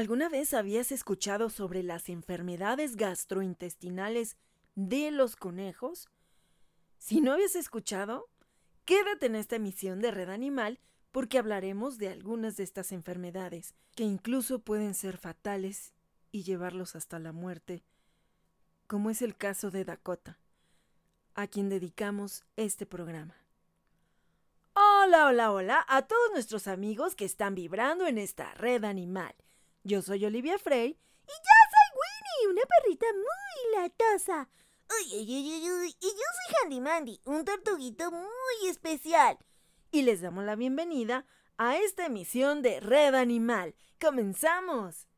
¿Alguna vez habías escuchado sobre las enfermedades gastrointestinales de los conejos? Si no habías escuchado, quédate en esta emisión de Red Animal porque hablaremos de algunas de estas enfermedades que incluso pueden ser fatales y llevarlos hasta la muerte, como es el caso de Dakota, a quien dedicamos este programa. Hola, hola, hola a todos nuestros amigos que están vibrando en esta red animal. Yo soy Olivia Frey y yo soy Winnie, una perrita muy latosa. Uy, uy, uy, uy, y yo soy Handy Mandy, un tortuguito muy especial. Y les damos la bienvenida a esta emisión de Red Animal. ¡Comenzamos!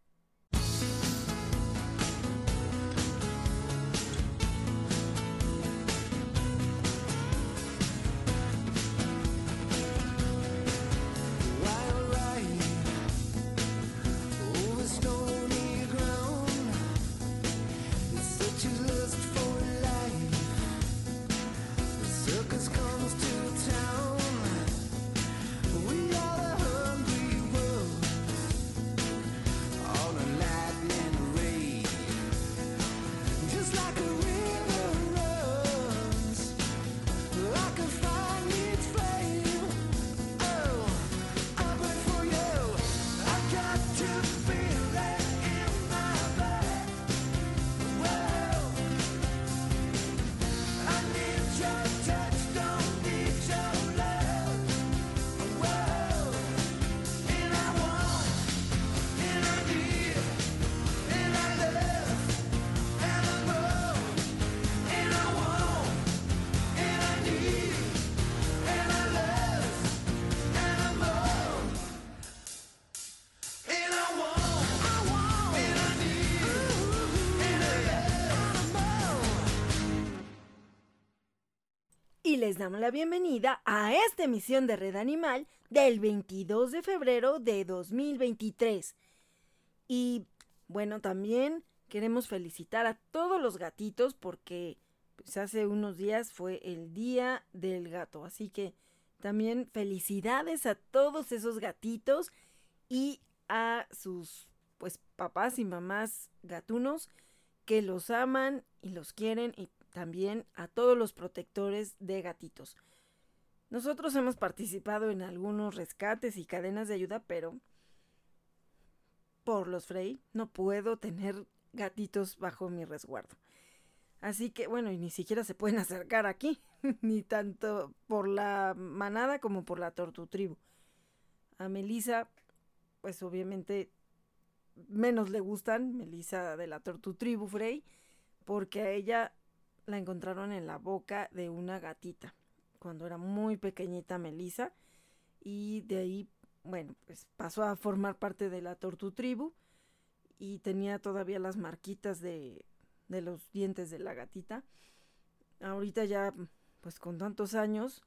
Damos la bienvenida a esta emisión de Red Animal del 22 de febrero de 2023. Y bueno, también queremos felicitar a todos los gatitos porque pues, hace unos días fue el Día del Gato. Así que también felicidades a todos esos gatitos y a sus pues papás y mamás gatunos que los aman y los quieren y también a todos los protectores de gatitos. Nosotros hemos participado en algunos rescates y cadenas de ayuda, pero por los Frey no puedo tener gatitos bajo mi resguardo. Así que bueno, y ni siquiera se pueden acercar aquí, ni tanto por la manada como por la tortutribu. A Melisa, pues obviamente menos le gustan, Melisa de la tortutribu Frey, porque a ella la encontraron en la boca de una gatita cuando era muy pequeñita Melissa y de ahí bueno pues pasó a formar parte de la tortu tribu y tenía todavía las marquitas de, de los dientes de la gatita. Ahorita ya pues con tantos años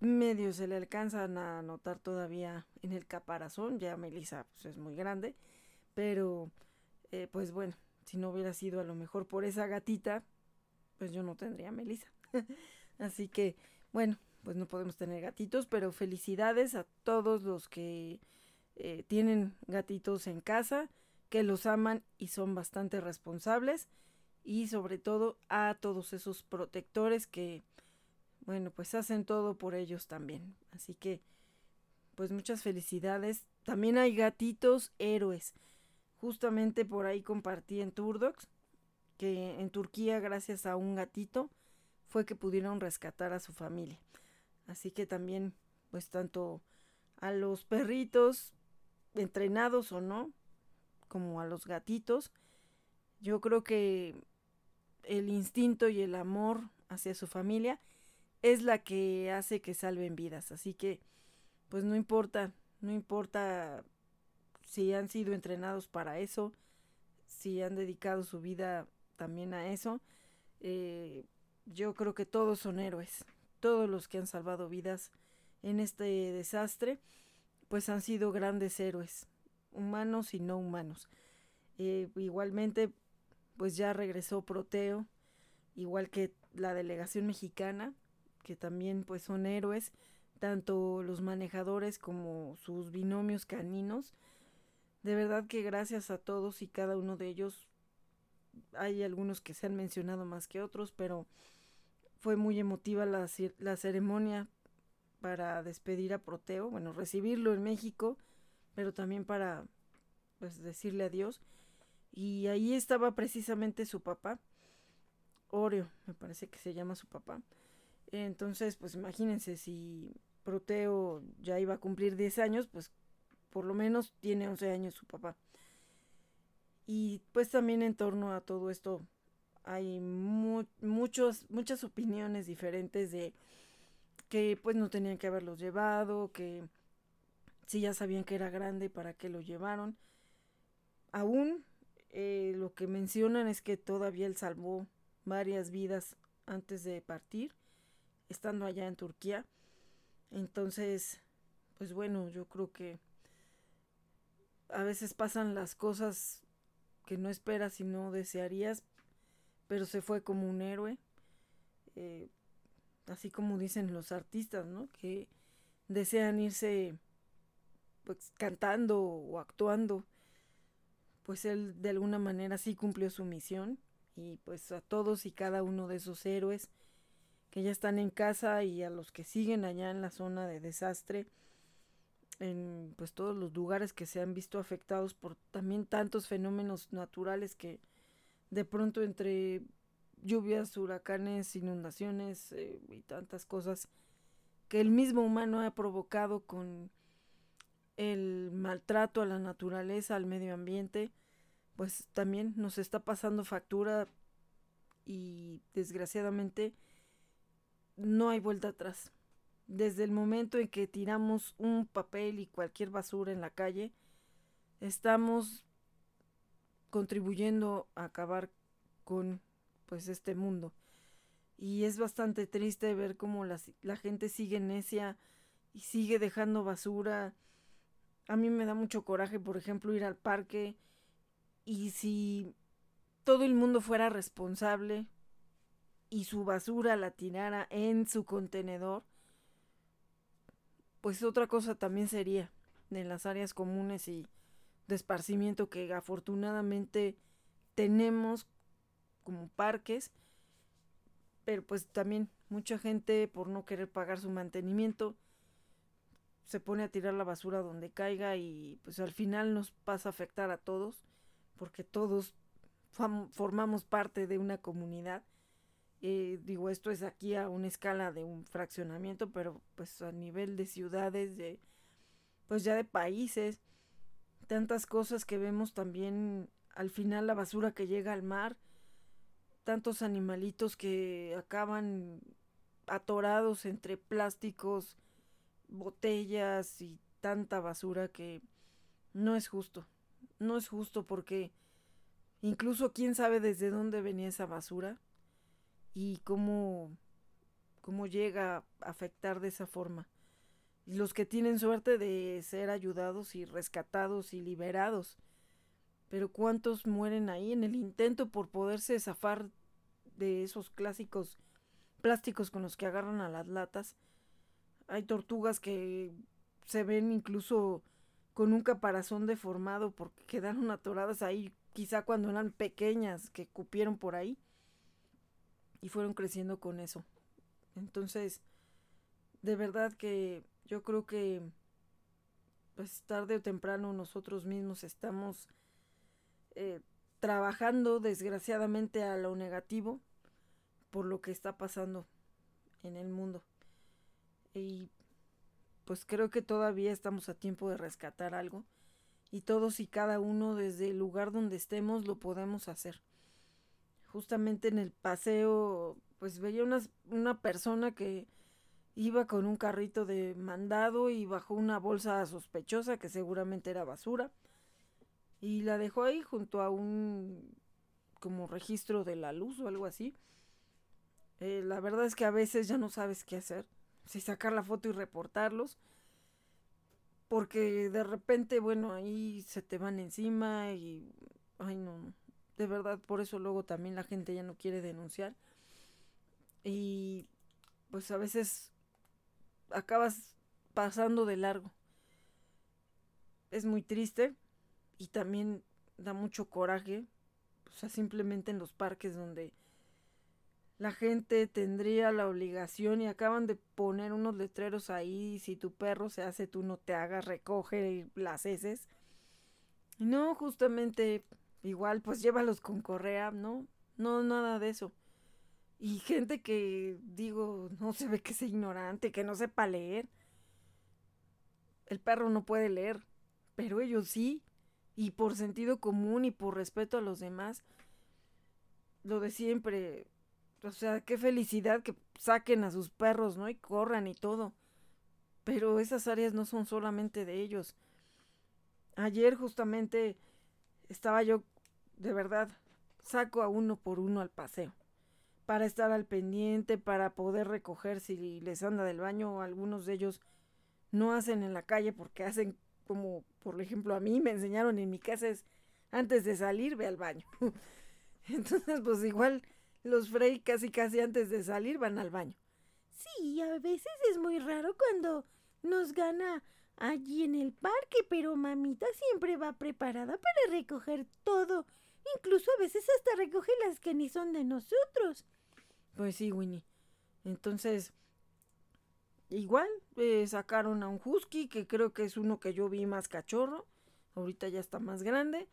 medio se le alcanzan a notar todavía en el caparazón ya Melissa pues es muy grande pero eh, pues bueno si no hubiera sido a lo mejor por esa gatita pues yo no tendría Melissa. Así que, bueno, pues no podemos tener gatitos, pero felicidades a todos los que eh, tienen gatitos en casa, que los aman y son bastante responsables, y sobre todo a todos esos protectores que, bueno, pues hacen todo por ellos también. Así que, pues muchas felicidades. También hay gatitos héroes. Justamente por ahí compartí en Turdox que en Turquía, gracias a un gatito, fue que pudieron rescatar a su familia. Así que también, pues tanto a los perritos, entrenados o no, como a los gatitos, yo creo que el instinto y el amor hacia su familia es la que hace que salven vidas. Así que, pues no importa, no importa si han sido entrenados para eso, si han dedicado su vida también a eso. Eh, yo creo que todos son héroes. Todos los que han salvado vidas en este desastre, pues han sido grandes héroes, humanos y no humanos. Eh, igualmente, pues ya regresó Proteo, igual que la delegación mexicana, que también pues son héroes, tanto los manejadores como sus binomios caninos. De verdad que gracias a todos y cada uno de ellos, hay algunos que se han mencionado más que otros, pero fue muy emotiva la, la ceremonia para despedir a Proteo, bueno, recibirlo en México, pero también para pues decirle adiós. Y ahí estaba precisamente su papá, Oreo, me parece que se llama su papá. Entonces, pues imagínense, si Proteo ya iba a cumplir 10 años, pues por lo menos tiene 11 años su papá. Y pues también en torno a todo esto hay muchos, muchas opiniones diferentes de que pues no tenían que haberlos llevado, que si ya sabían que era grande, ¿para qué lo llevaron? Aún eh, lo que mencionan es que todavía él salvó varias vidas antes de partir, estando allá en Turquía. Entonces, pues bueno, yo creo que a veces pasan las cosas que no esperas y no desearías, pero se fue como un héroe. Eh, así como dicen los artistas, ¿no? Que desean irse pues cantando o actuando. Pues él de alguna manera sí cumplió su misión y pues a todos y cada uno de esos héroes que ya están en casa y a los que siguen allá en la zona de desastre, en pues todos los lugares que se han visto afectados por también tantos fenómenos naturales que de pronto entre lluvias, huracanes, inundaciones eh, y tantas cosas que el mismo humano ha provocado con el maltrato a la naturaleza, al medio ambiente, pues también nos está pasando factura y desgraciadamente no hay vuelta atrás. Desde el momento en que tiramos un papel y cualquier basura en la calle, estamos contribuyendo a acabar con pues este mundo. Y es bastante triste ver cómo la, la gente sigue necia y sigue dejando basura. A mí me da mucho coraje, por ejemplo, ir al parque y si todo el mundo fuera responsable y su basura la tirara en su contenedor, pues otra cosa también sería en las áreas comunes y de esparcimiento que afortunadamente tenemos como parques, pero pues también mucha gente por no querer pagar su mantenimiento se pone a tirar la basura donde caiga y pues al final nos pasa a afectar a todos porque todos formamos parte de una comunidad. Eh, digo, esto es aquí a una escala de un fraccionamiento, pero pues a nivel de ciudades, de pues ya de países, tantas cosas que vemos también al final la basura que llega al mar, tantos animalitos que acaban atorados entre plásticos, botellas y tanta basura que no es justo. No es justo porque incluso quién sabe desde dónde venía esa basura y cómo, cómo llega a afectar de esa forma. Y los que tienen suerte de ser ayudados y rescatados y liberados. Pero cuántos mueren ahí en el intento por poderse zafar de esos clásicos plásticos con los que agarran a las latas. Hay tortugas que se ven incluso con un caparazón deformado porque quedaron atoradas ahí, quizá cuando eran pequeñas, que cupieron por ahí y fueron creciendo con eso. Entonces, de verdad que yo creo que pues tarde o temprano nosotros mismos estamos eh, trabajando desgraciadamente a lo negativo por lo que está pasando en el mundo. Y pues creo que todavía estamos a tiempo de rescatar algo y todos y cada uno desde el lugar donde estemos lo podemos hacer. Justamente en el paseo pues veía una, una persona que iba con un carrito de mandado y bajó una bolsa sospechosa que seguramente era basura y la dejó ahí junto a un como registro de la luz o algo así eh, la verdad es que a veces ya no sabes qué hacer. Si sacar la foto y reportarlos. Porque de repente, bueno, ahí se te van encima y... Ay, no, De verdad, por eso luego también la gente ya no quiere denunciar. Y pues a veces acabas pasando de largo. Es muy triste y también da mucho coraje, o sea, simplemente en los parques donde la gente tendría la obligación y acaban de poner unos letreros ahí, si tu perro se hace, tú no te hagas, recoge las heces. No, justamente igual, pues llévalos con correa, ¿no? No, nada de eso. Y gente que, digo, no se ve que sea ignorante, que no sepa leer. El perro no puede leer, pero ellos sí. Y por sentido común y por respeto a los demás, lo de siempre. O sea, qué felicidad que saquen a sus perros, ¿no? Y corran y todo. Pero esas áreas no son solamente de ellos. Ayer justamente estaba yo, de verdad, saco a uno por uno al paseo para estar al pendiente, para poder recoger si les anda del baño. Algunos de ellos no hacen en la calle porque hacen como, por ejemplo, a mí me enseñaron en mi casa es antes de salir ve al baño. Entonces, pues igual los Frey casi casi antes de salir van al baño. Sí, a veces es muy raro cuando nos gana allí en el parque, pero mamita siempre va preparada para recoger todo. Incluso a veces hasta recoge las que ni son de nosotros. Pues sí, Winnie. Entonces, igual eh, sacaron a un husky, que creo que es uno que yo vi más cachorro. Ahorita ya está más grande.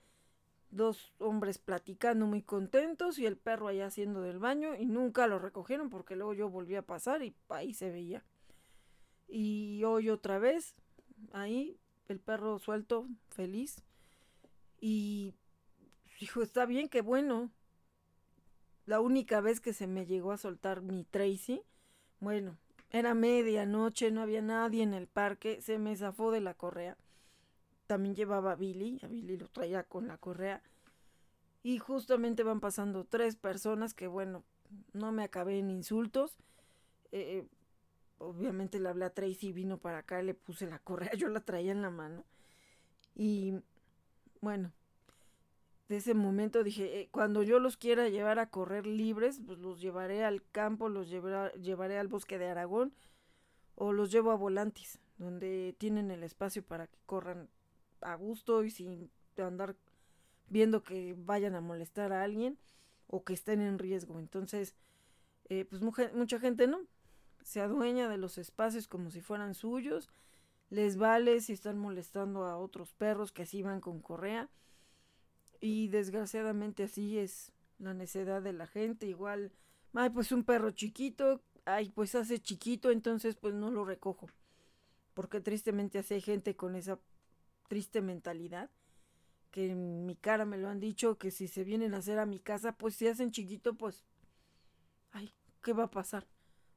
Dos hombres platicando muy contentos y el perro allá haciendo del baño y nunca lo recogieron porque luego yo volví a pasar y ahí se veía. Y hoy otra vez, ahí, el perro suelto, feliz. Y dijo, está bien, qué bueno la única vez que se me llegó a soltar mi Tracy, bueno, era medianoche, no había nadie en el parque, se me zafó de la correa. También llevaba a Billy, a Billy lo traía con la correa. Y justamente van pasando tres personas que, bueno, no me acabé en insultos. Eh, obviamente le hablé a Tracy, vino para acá, le puse la correa, yo la traía en la mano. Y bueno, de ese momento dije, eh, cuando yo los quiera llevar a correr libres, pues los llevaré al campo, los llevaré al bosque de Aragón o los llevo a Volantis, donde tienen el espacio para que corran a gusto y sin andar viendo que vayan a molestar a alguien o que estén en riesgo. Entonces, eh, pues mucha gente no, se adueña de los espacios como si fueran suyos, les vale si están molestando a otros perros que así van con correa y desgraciadamente así es la necedad de la gente. Igual, ay, pues un perro chiquito, ay, pues hace chiquito, entonces pues no lo recojo. Porque tristemente hace gente con esa triste mentalidad. Que en mi cara me lo han dicho, que si se vienen a hacer a mi casa, pues si hacen chiquito, pues, ay, ¿qué va a pasar?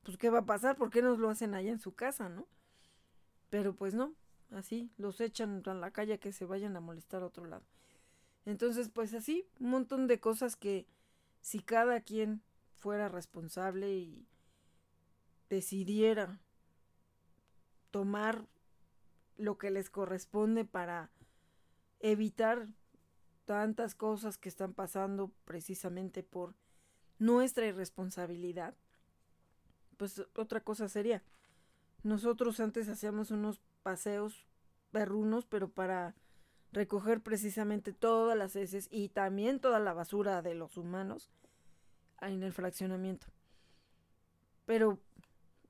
Pues ¿qué va a pasar? ¿Por qué nos lo hacen allá en su casa, no? Pero pues no, así los echan a la calle que se vayan a molestar a otro lado. Entonces, pues así, un montón de cosas que si cada quien fuera responsable y decidiera tomar lo que les corresponde para evitar tantas cosas que están pasando precisamente por nuestra irresponsabilidad, pues otra cosa sería. Nosotros antes hacíamos unos paseos perrunos, pero para recoger precisamente todas las heces y también toda la basura de los humanos en el fraccionamiento. Pero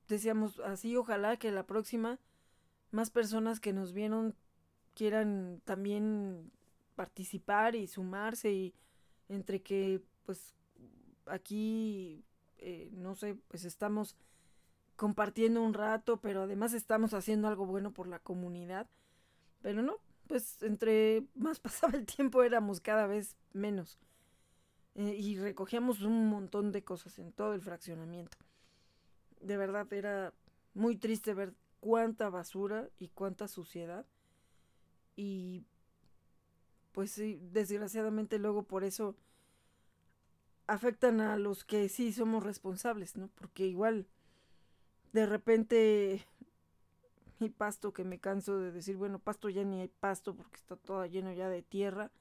decíamos así, ojalá que la próxima más personas que nos vieron quieran también participar y sumarse y entre que pues aquí eh, no sé pues estamos compartiendo un rato pero además estamos haciendo algo bueno por la comunidad pero no pues entre más pasaba el tiempo éramos cada vez menos. Eh, y recogíamos un montón de cosas en todo el fraccionamiento. De verdad era muy triste ver cuánta basura y cuánta suciedad. Y pues desgraciadamente luego por eso afectan a los que sí somos responsables, ¿no? Porque igual de repente mi pasto que me canso de decir, bueno, pasto ya ni hay pasto porque está todo lleno ya de tierra.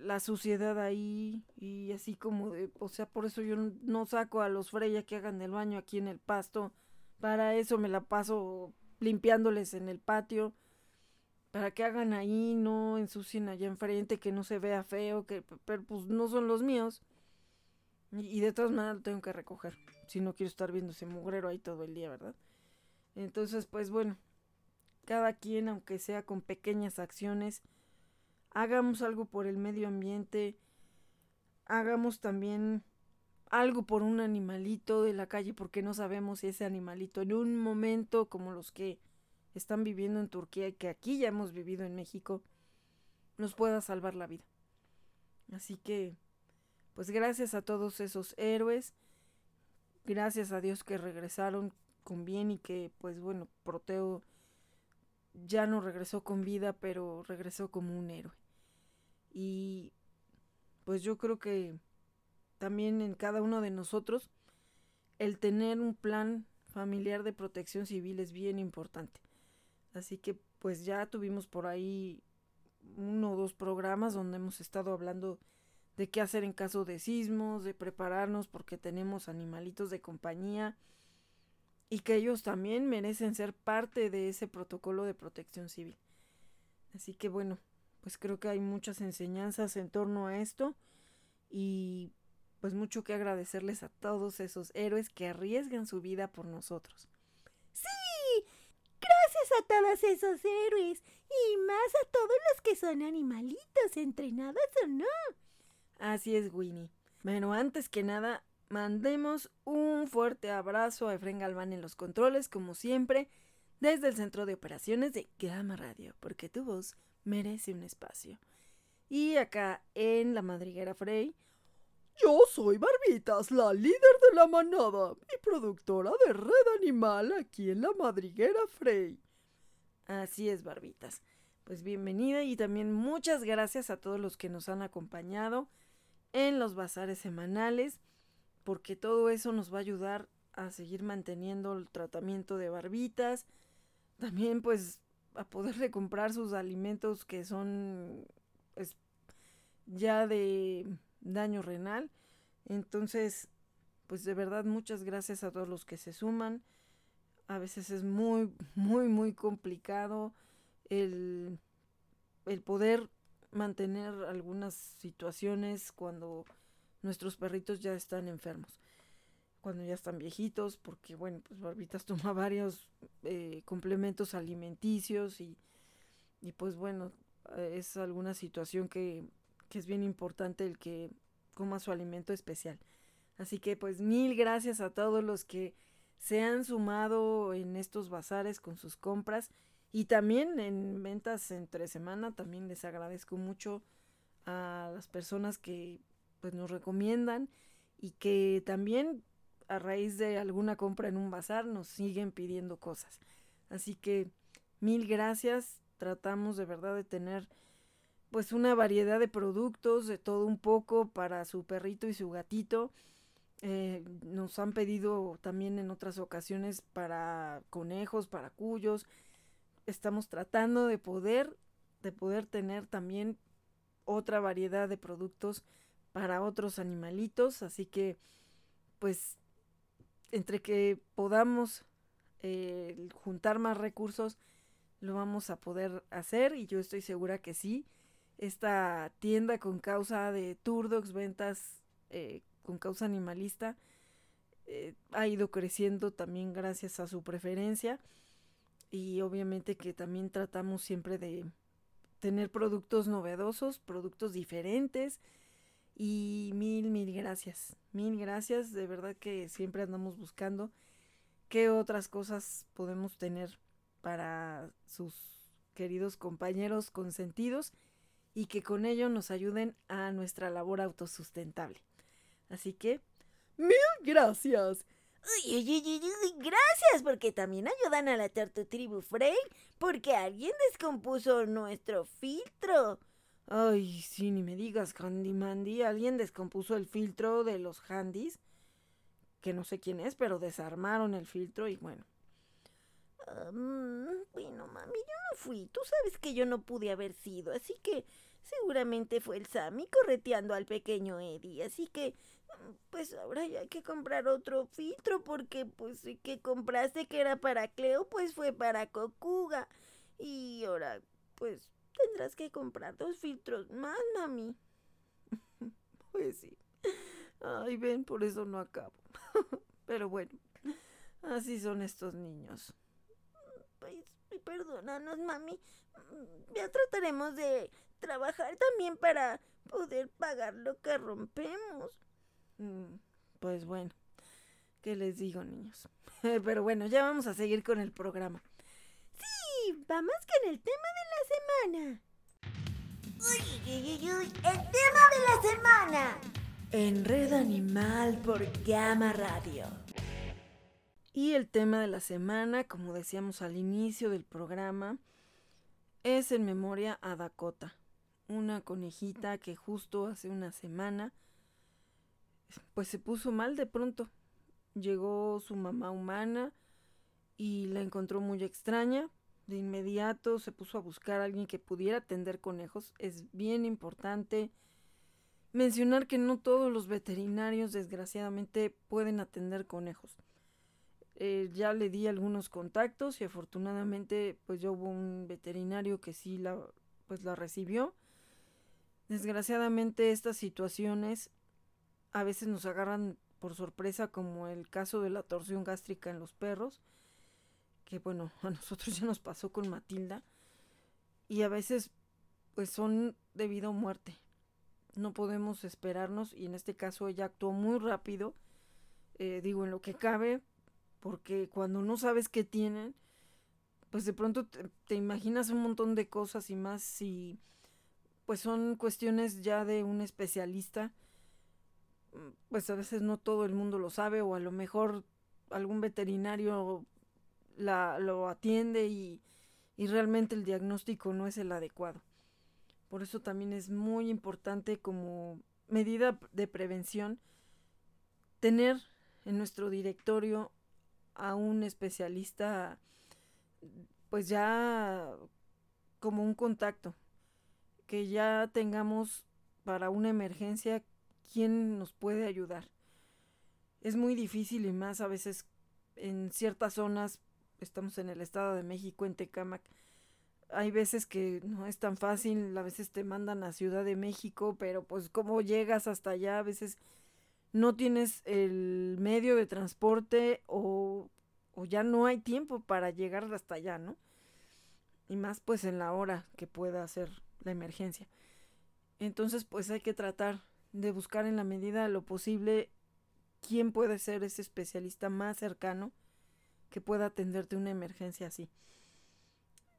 La suciedad ahí y así como de, o sea, por eso yo no saco a los Freya que hagan el baño aquí en el pasto. Para eso me la paso limpiándoles en el patio. para que hagan ahí, no ensucien allá enfrente, que no se vea feo, que pero pues no son los míos. Y, de todas maneras lo tengo que recoger, si no quiero estar viendo ese mugrero ahí todo el día, ¿verdad? Entonces, pues bueno, cada quien, aunque sea con pequeñas acciones, hagamos algo por el medio ambiente, hagamos también algo por un animalito de la calle, porque no sabemos si ese animalito en un momento como los que están viviendo en Turquía y que aquí ya hemos vivido en México, nos pueda salvar la vida. Así que, pues gracias a todos esos héroes, gracias a Dios que regresaron con bien y que, pues bueno, Proteo ya no regresó con vida, pero regresó como un héroe. Y pues yo creo que también en cada uno de nosotros el tener un plan familiar de protección civil es bien importante. Así que pues ya tuvimos por ahí uno o dos programas donde hemos estado hablando de qué hacer en caso de sismos, de prepararnos porque tenemos animalitos de compañía y que ellos también merecen ser parte de ese protocolo de protección civil. Así que bueno, pues creo que hay muchas enseñanzas en torno a esto y pues mucho que agradecerles a todos esos héroes que arriesgan su vida por nosotros. Sí, gracias a todos esos héroes y más a todos los que son animalitos, entrenados o no. Así es, Winnie. Bueno, antes que nada, mandemos un fuerte abrazo a Efren Galván en los controles, como siempre, desde el centro de operaciones de Gama Radio, porque tu voz merece un espacio. Y acá en la madriguera Frey, yo soy Barbitas, la líder de la manada y productora de Red Animal aquí en la madriguera Frey. Así es, Barbitas. Pues bienvenida y también muchas gracias a todos los que nos han acompañado en los bazares semanales, porque todo eso nos va a ayudar a seguir manteniendo el tratamiento de barbitas. También pues a poderle comprar sus alimentos que son pues, ya de daño renal. Entonces, pues de verdad muchas gracias a todos los que se suman. A veces es muy, muy, muy complicado el, el poder mantener algunas situaciones cuando nuestros perritos ya están enfermos cuando ya están viejitos, porque bueno, pues Barbitas toma varios eh, complementos alimenticios y, y pues bueno, es alguna situación que es bien importante el que coma su alimento especial. Así que pues mil gracias a todos los que se han sumado en estos bazares con sus compras y también en ventas entre semana también les agradezco mucho a las personas que pues nos recomiendan y que también a raíz de alguna compra en un bazar nos siguen pidiendo cosas. Así que mil gracias. Tratamos de verdad de tener pues una variedad de productos, de todo un poco para su perrito y su gatito. Eh, nos han pedido también en otras ocasiones para conejos, para cuyos. Estamos tratando de poder, de poder tener también otra variedad de productos para otros animalitos. Así que, pues, entre que podamos eh, juntar más recursos, lo vamos a poder hacer y yo estoy segura que sí. Esta tienda con causa de Turdox, ventas eh, con causa animalista, eh, ha ido creciendo también gracias a su preferencia y obviamente que también tratamos siempre de tener productos novedosos, productos diferentes, y mil, mil gracias. Mil gracias. De verdad que siempre andamos buscando qué otras cosas podemos tener para sus queridos compañeros consentidos y que con ello nos ayuden a nuestra labor autosustentable. Así que, mil gracias. Uy, uy, uy, uy, gracias, porque también ayudan a la Tribu Frey, porque alguien descompuso nuestro filtro. Ay, sí, ni me digas, Handy Mandy. Alguien descompuso el filtro de los handys. Que no sé quién es, pero desarmaron el filtro y bueno. bueno, mami, yo no fui. Tú sabes que yo no pude haber sido. Así que seguramente fue el Sammy correteando al pequeño Eddie. Así que, pues ahora ya hay que comprar otro filtro porque pues el que compraste que era para Cleo, pues fue para Cocuga. Y ahora pues tendrás que comprar dos filtros más, mami. pues sí. Ay, ven, por eso no acabo. Pero bueno, así son estos niños. Pues perdónanos, mami. Ya trataremos de trabajar también para poder pagar lo que rompemos. Mm, pues bueno, ¿qué les digo, niños? Pero bueno, ya vamos a seguir con el programa. Sí, vamos con el tema de la semana. Uy, uy, uy, uy, el tema de la semana. En Red Animal por Gama Radio. Y el tema de la semana, como decíamos al inicio del programa, es en memoria a Dakota, una conejita que justo hace una semana pues se puso mal de pronto. Llegó su mamá humana y la encontró muy extraña. De inmediato se puso a buscar a alguien que pudiera atender conejos. Es bien importante mencionar que no todos los veterinarios desgraciadamente pueden atender conejos. Eh, ya le di algunos contactos y afortunadamente pues ya hubo un veterinario que sí la pues la recibió. Desgraciadamente estas situaciones a veces nos agarran por sorpresa como el caso de la torsión gástrica en los perros, que bueno, a nosotros ya nos pasó con Matilda, y a veces pues son debido a muerte. No podemos esperarnos y en este caso ella actuó muy rápido, eh, digo en lo que cabe, porque cuando no sabes qué tienen, pues de pronto te, te, imaginas un montón de cosas y más si pues son cuestiones ya de un especialista pues a veces no todo el mundo lo sabe o a lo mejor algún veterinario la, lo atiende y, y realmente el diagnóstico no es el adecuado. Por eso también es muy importante como medida de prevención tener en nuestro directorio a un especialista pues ya como un contacto que ya tengamos para una emergencia quién nos puede ayudar. Es muy difícil y más a veces en ciertas zonas, estamos en el Estado de México, en Tecámac, hay veces que no es tan fácil, a veces te mandan a Ciudad de México, pero pues cómo llegas hasta allá, a veces no tienes el medio de transporte o, o ya no hay tiempo para llegar hasta allá, ¿no? Y más pues en la hora que pueda ser la emergencia. Entonces pues hay que tratar de buscar en la medida de lo posible quién puede ser ese especialista más cercano que pueda atenderte una emergencia así.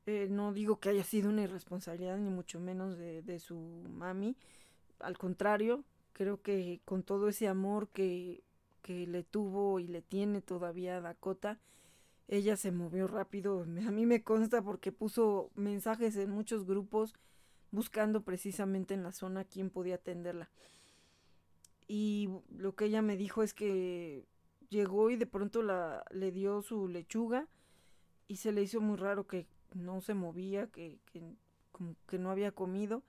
Eh, no digo que haya sido una irresponsabilidad, ni mucho menos de, de su mami. Al contrario, creo que con todo ese amor que, que le tuvo y le tiene todavía a Dakota, ella se movió rápido. A mí me consta porque puso mensajes en muchos grupos buscando precisamente en la zona quién podía atenderla. Y lo que ella me dijo es que llegó y de pronto la, le dio su lechuga y se le hizo muy raro que no se movía, que, que, como que no había comido.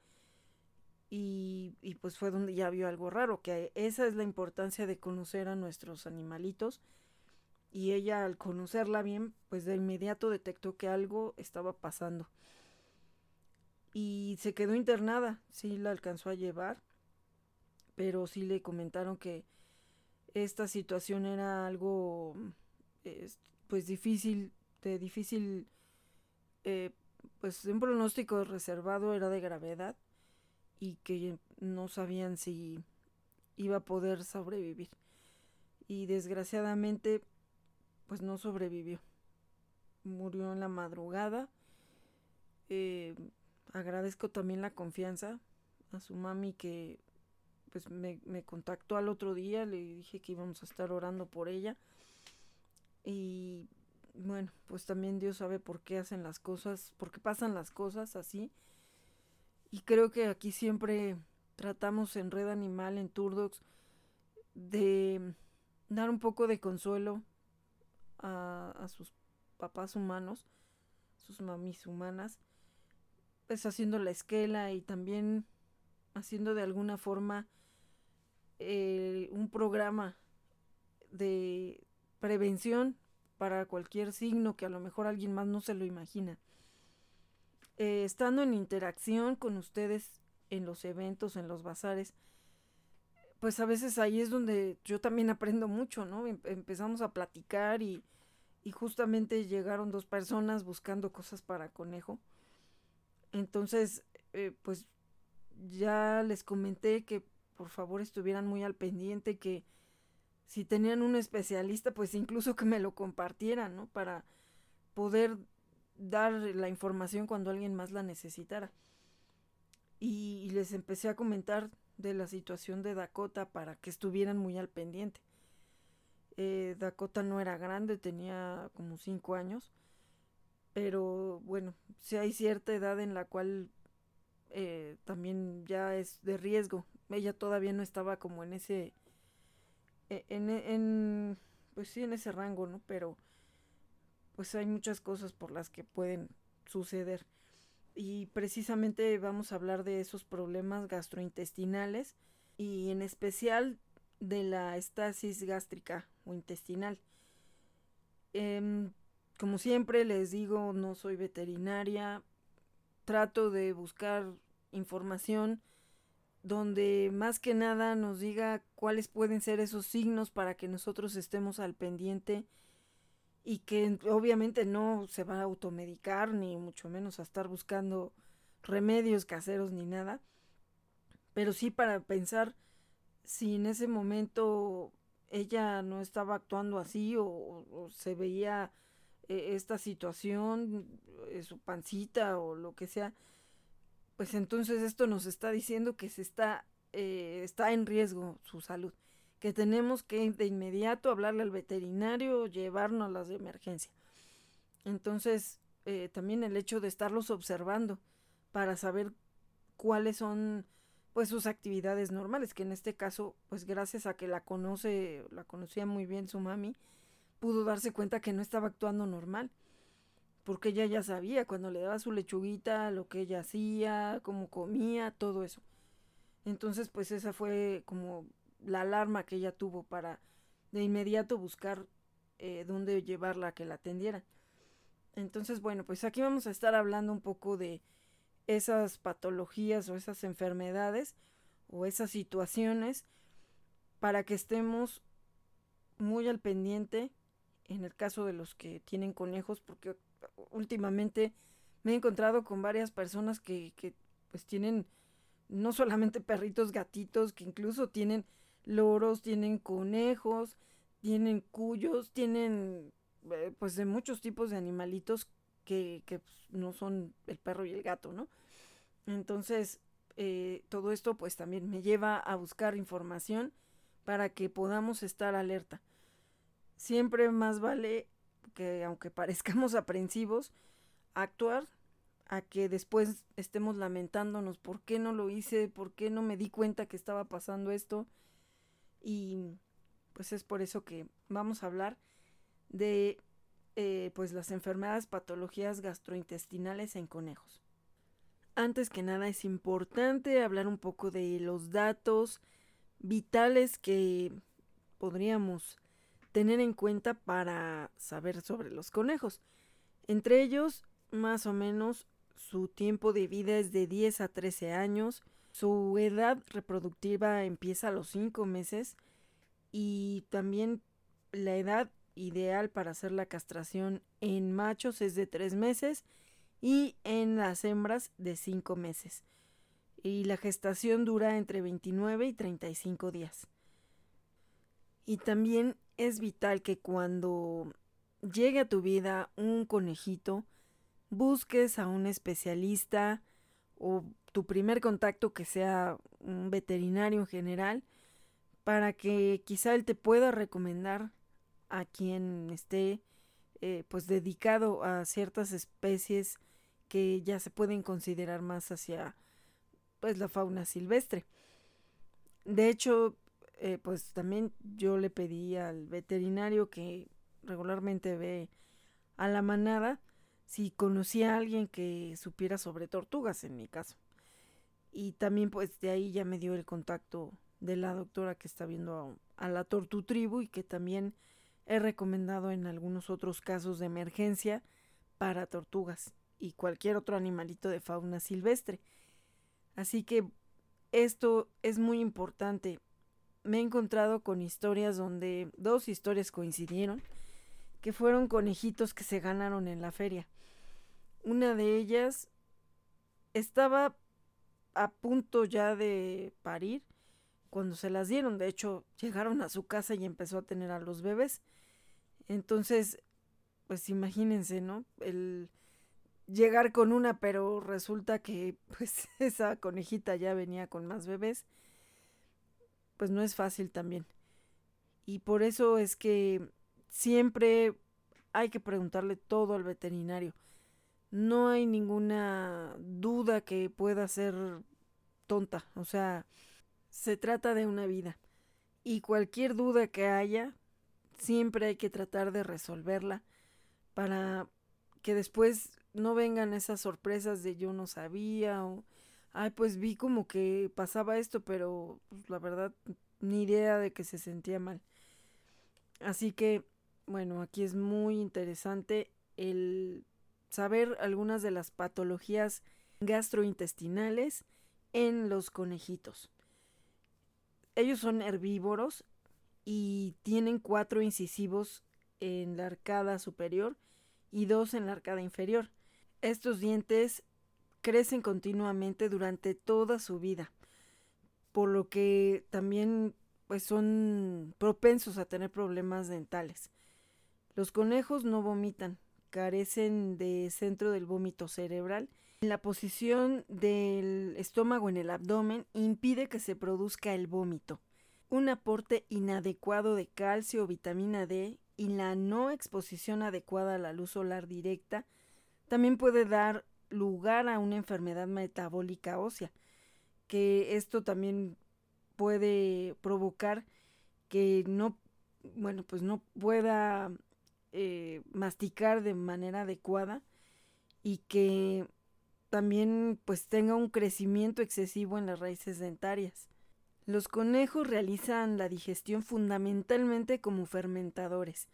Y, y, pues fue donde ya vio algo raro, que esa es la importancia de conocer a nuestros animalitos. Y ella al conocerla bien, pues de inmediato detectó que algo estaba pasando. Y se quedó internada, sí la alcanzó a llevar pero sí le comentaron que esta situación era algo pues difícil, de difícil, eh, pues un pronóstico reservado era de gravedad y que no sabían si iba a poder sobrevivir. Y desgraciadamente, pues no sobrevivió. Murió en la madrugada. Eh, agradezco también la confianza a su mami que pues me, me contactó al otro día, le dije que íbamos a estar orando por ella. Y bueno, pues también Dios sabe por qué hacen las cosas, por qué pasan las cosas así. Y creo que aquí siempre tratamos en Red Animal, en Turdox, de dar un poco de consuelo a, a sus papás humanos, sus mamis humanas, pues haciendo la esquela y también haciendo de alguna forma eh, un programa de prevención para cualquier signo que a lo mejor alguien más no se lo imagina. eh, estando en interacción con ustedes en los eventos, en los bazares, pues a veces ahí es donde yo también aprendo mucho, ¿no? Em, empezamos a platicar y, y justamente llegaron dos personas buscando cosas para conejo. Entonces, eh, pues ya les comenté que por favor estuvieran muy al pendiente, que si tenían un especialista, pues incluso que me lo compartieran, ¿no? Para poder dar la información cuando alguien más la necesitara. Y, les empecé a comentar de la situación de Dakota para que estuvieran muy al pendiente. Eh, Dakota no era grande, tenía como cinco años, pero bueno, si hay cierta edad en la cual eh, también ya es de riesgo. Ella todavía no estaba como en ese, e, en, en, pues sí, en ese rango, ¿no? Pero pues hay muchas cosas por las que pueden suceder. Y precisamente vamos a hablar de esos problemas gastrointestinales y en especial de la estasis gástrica o intestinal. Em, como siempre les digo, no soy veterinaria, trato de buscar información donde más que nada nos diga cuáles pueden ser esos signos para que nosotros estemos al pendiente y que obviamente no se va a automedicar ni mucho menos a estar buscando remedios caseros ni nada, pero sí para pensar si en ese momento ella no estaba actuando así o, se veía eh, esta situación, eh, su pancita o lo que sea, pues entonces esto nos está diciendo que se está, eh, está en riesgo su salud que tenemos que de inmediato hablarle al veterinario llevarnos a las de emergencia. Entonces, eh, también el hecho de estarlos observando para saber cuáles son pues sus actividades normales, que en este caso, pues gracias a que la conoce, la conocía muy bien su mami, pudo darse cuenta que no estaba actuando normal, porque ella ya sabía cuando le daba su lechuguita, lo que ella hacía, cómo comía, todo eso. Entonces, pues esa fue como la alarma que ella tuvo para de inmediato buscar eh, dónde llevarla a que la atendiera. Entonces, bueno, pues aquí vamos a estar hablando un poco de esas patologías o esas enfermedades o esas situaciones para que estemos muy al pendiente en el caso de los que tienen conejos, porque últimamente me he encontrado con varias personas que, que pues tienen no solamente perritos, gatitos, que incluso tienen loros, tienen conejos, tienen cuyos, tienen eh, pues de muchos tipos de animalitos que, que pues, no son el perro y el gato, ¿no? Entonces, eh, todo esto pues también me lleva a buscar información para que podamos estar alerta. Siempre más vale que aunque parezcamos aprensivos, actuar a que después estemos lamentándonos por qué no lo hice, por qué no me di cuenta que estaba pasando esto y pues es por eso que vamos a hablar de eh, pues las enfermedades patologías gastrointestinales en conejos. Antes que nada es importante hablar un poco de los datos vitales que podríamos tener en cuenta para saber sobre los conejos. Entre ellos, más o menos, su tiempo de vida es de 10 a 13 años, su edad reproductiva empieza a los 5 meses y también la edad ideal para hacer la castración en machos es de 3 meses y en las hembras de 5 meses. Y la gestación dura entre 29 y 35 días. Y también es vital que cuando llegue a tu vida un conejito, busques a un especialista o tu primer contacto que sea un veterinario en general para que quizá él te pueda recomendar a quien esté eh, pues dedicado a ciertas especies que ya se pueden considerar más hacia pues la fauna silvestre. De hecho, eh, pues también yo le pedí al veterinario que regularmente ve a la manada si conocía a alguien que supiera sobre tortugas en mi caso. Y también pues de ahí ya me dio el contacto de la doctora que está viendo a, la Tortu Tribu y que también he recomendado en algunos otros casos de emergencia para tortugas y cualquier otro animalito de fauna silvestre. Así que esto es muy importante. Me he encontrado con historias donde dos historias coincidieron, que fueron conejitos que se ganaron en la feria. Una de ellas estaba a punto ya de parir cuando se las dieron. De hecho, llegaron a su casa y empezó a tener a los bebés. Entonces, pues imagínense, ¿no? El llegar con una, pero resulta que pues esa conejita ya venía con más bebés, pues no es fácil también. Y por eso es que siempre hay que preguntarle todo al veterinario. No hay ninguna duda que pueda ser tonta, o sea, se trata de una vida. Y cualquier duda que haya, siempre hay que tratar de resolverla para que después no vengan esas sorpresas de yo no sabía ay pues vi como que pasaba esto pero pues, la verdad ni idea de que se sentía mal así que bueno aquí es muy interesante el saber algunas de las patologías gastrointestinales en los conejitos ellos son herbívoros y tienen cuatro incisivos en la arcada superior y dos en la arcada inferior. Estos dientes crecen continuamente durante toda su vida, por lo que también pues son propensos a tener problemas dentales. Los conejos no vomitan, carecen de centro del vómito cerebral. La posición del estómago en el abdomen impide que se produzca el vómito. Un aporte inadecuado de calcio o vitamina D y la no exposición adecuada a la luz solar directa también puede dar lugar a una enfermedad metabólica ósea, que esto también puede provocar que no, bueno, pues no pueda eh, masticar de manera adecuada y que también pues tenga un crecimiento excesivo en las raíces dentarias. Los conejos realizan la digestión fundamentalmente como fermentadores,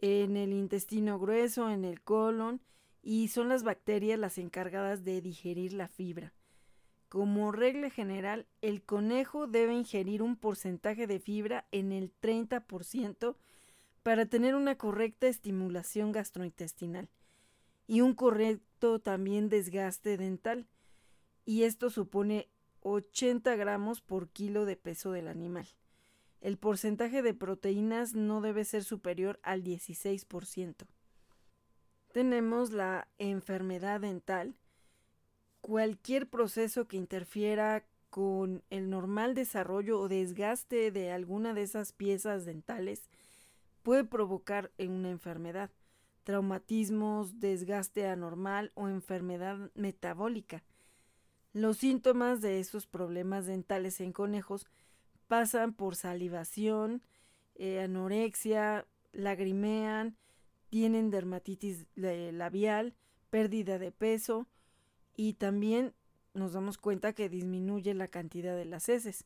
en el intestino grueso, en el colon, y son las bacterias las encargadas de digerir la fibra. Como regla general, el conejo debe ingerir un porcentaje de fibra en el 30% para tener una correcta estimulación gastrointestinal y un correcto también desgaste dental. Y esto supone 80 gramos por kilo de peso del animal. El porcentaje de proteínas no debe ser superior al 16%. Tenemos la enfermedad dental. Cualquier proceso que interfiera con el normal desarrollo o desgaste de alguna de esas piezas dentales puede provocar una enfermedad, traumatismos, desgaste anormal o enfermedad metabólica. Los síntomas de esos problemas dentales en conejos pasan por salivación, eh, anorexia, lagrimean, tienen dermatitis labial, pérdida de peso y también nos damos cuenta que disminuye la cantidad de las heces.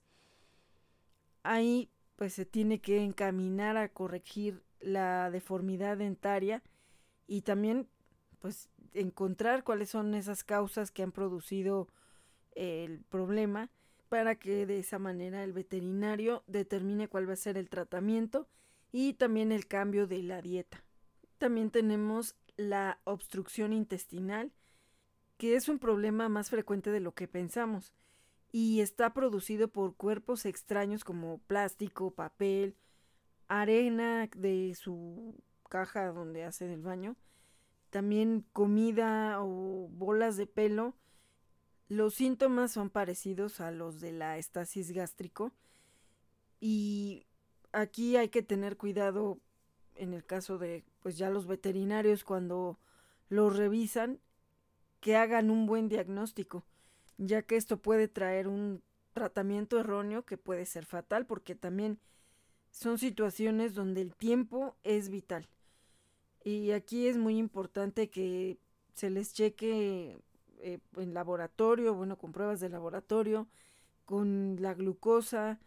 Ahí pues se tiene que encaminar a corregir la deformidad dentaria y también pues encontrar cuáles son esas causas que han producido el problema para que de esa manera el veterinario determine cuál va a ser el tratamiento y también el cambio de la dieta. También tenemos la obstrucción intestinal, que es un problema más frecuente de lo que pensamos y está producido por cuerpos extraños como plástico, papel, arena de su caja donde hacen el baño, también comida o bolas de pelo. Los síntomas son parecidos a los de la estasis gástrico y aquí hay que tener cuidado en el caso de pues ya los veterinarios cuando los revisan que hagan un buen diagnóstico, ya que esto puede traer un tratamiento erróneo que puede ser fatal porque también son situaciones donde el tiempo es vital. Y aquí es muy importante que se les cheque eh, en laboratorio, bueno, con pruebas de laboratorio, con la glucosa,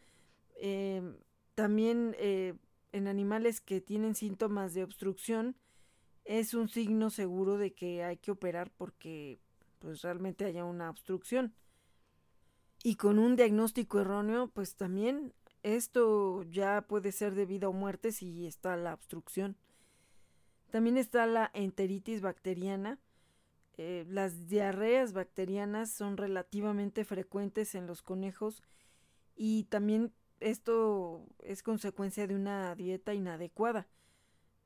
em, también eh, en animales que tienen síntomas de obstrucción, es un signo seguro de que hay que operar porque pues realmente haya una obstrucción. Y con un diagnóstico erróneo, pues también esto ya puede ser de vida o muerte si está la obstrucción. También está la enteritis bacteriana. Eh, las diarreas bacterianas son relativamente frecuentes en los conejos y también esto es consecuencia de una dieta inadecuada.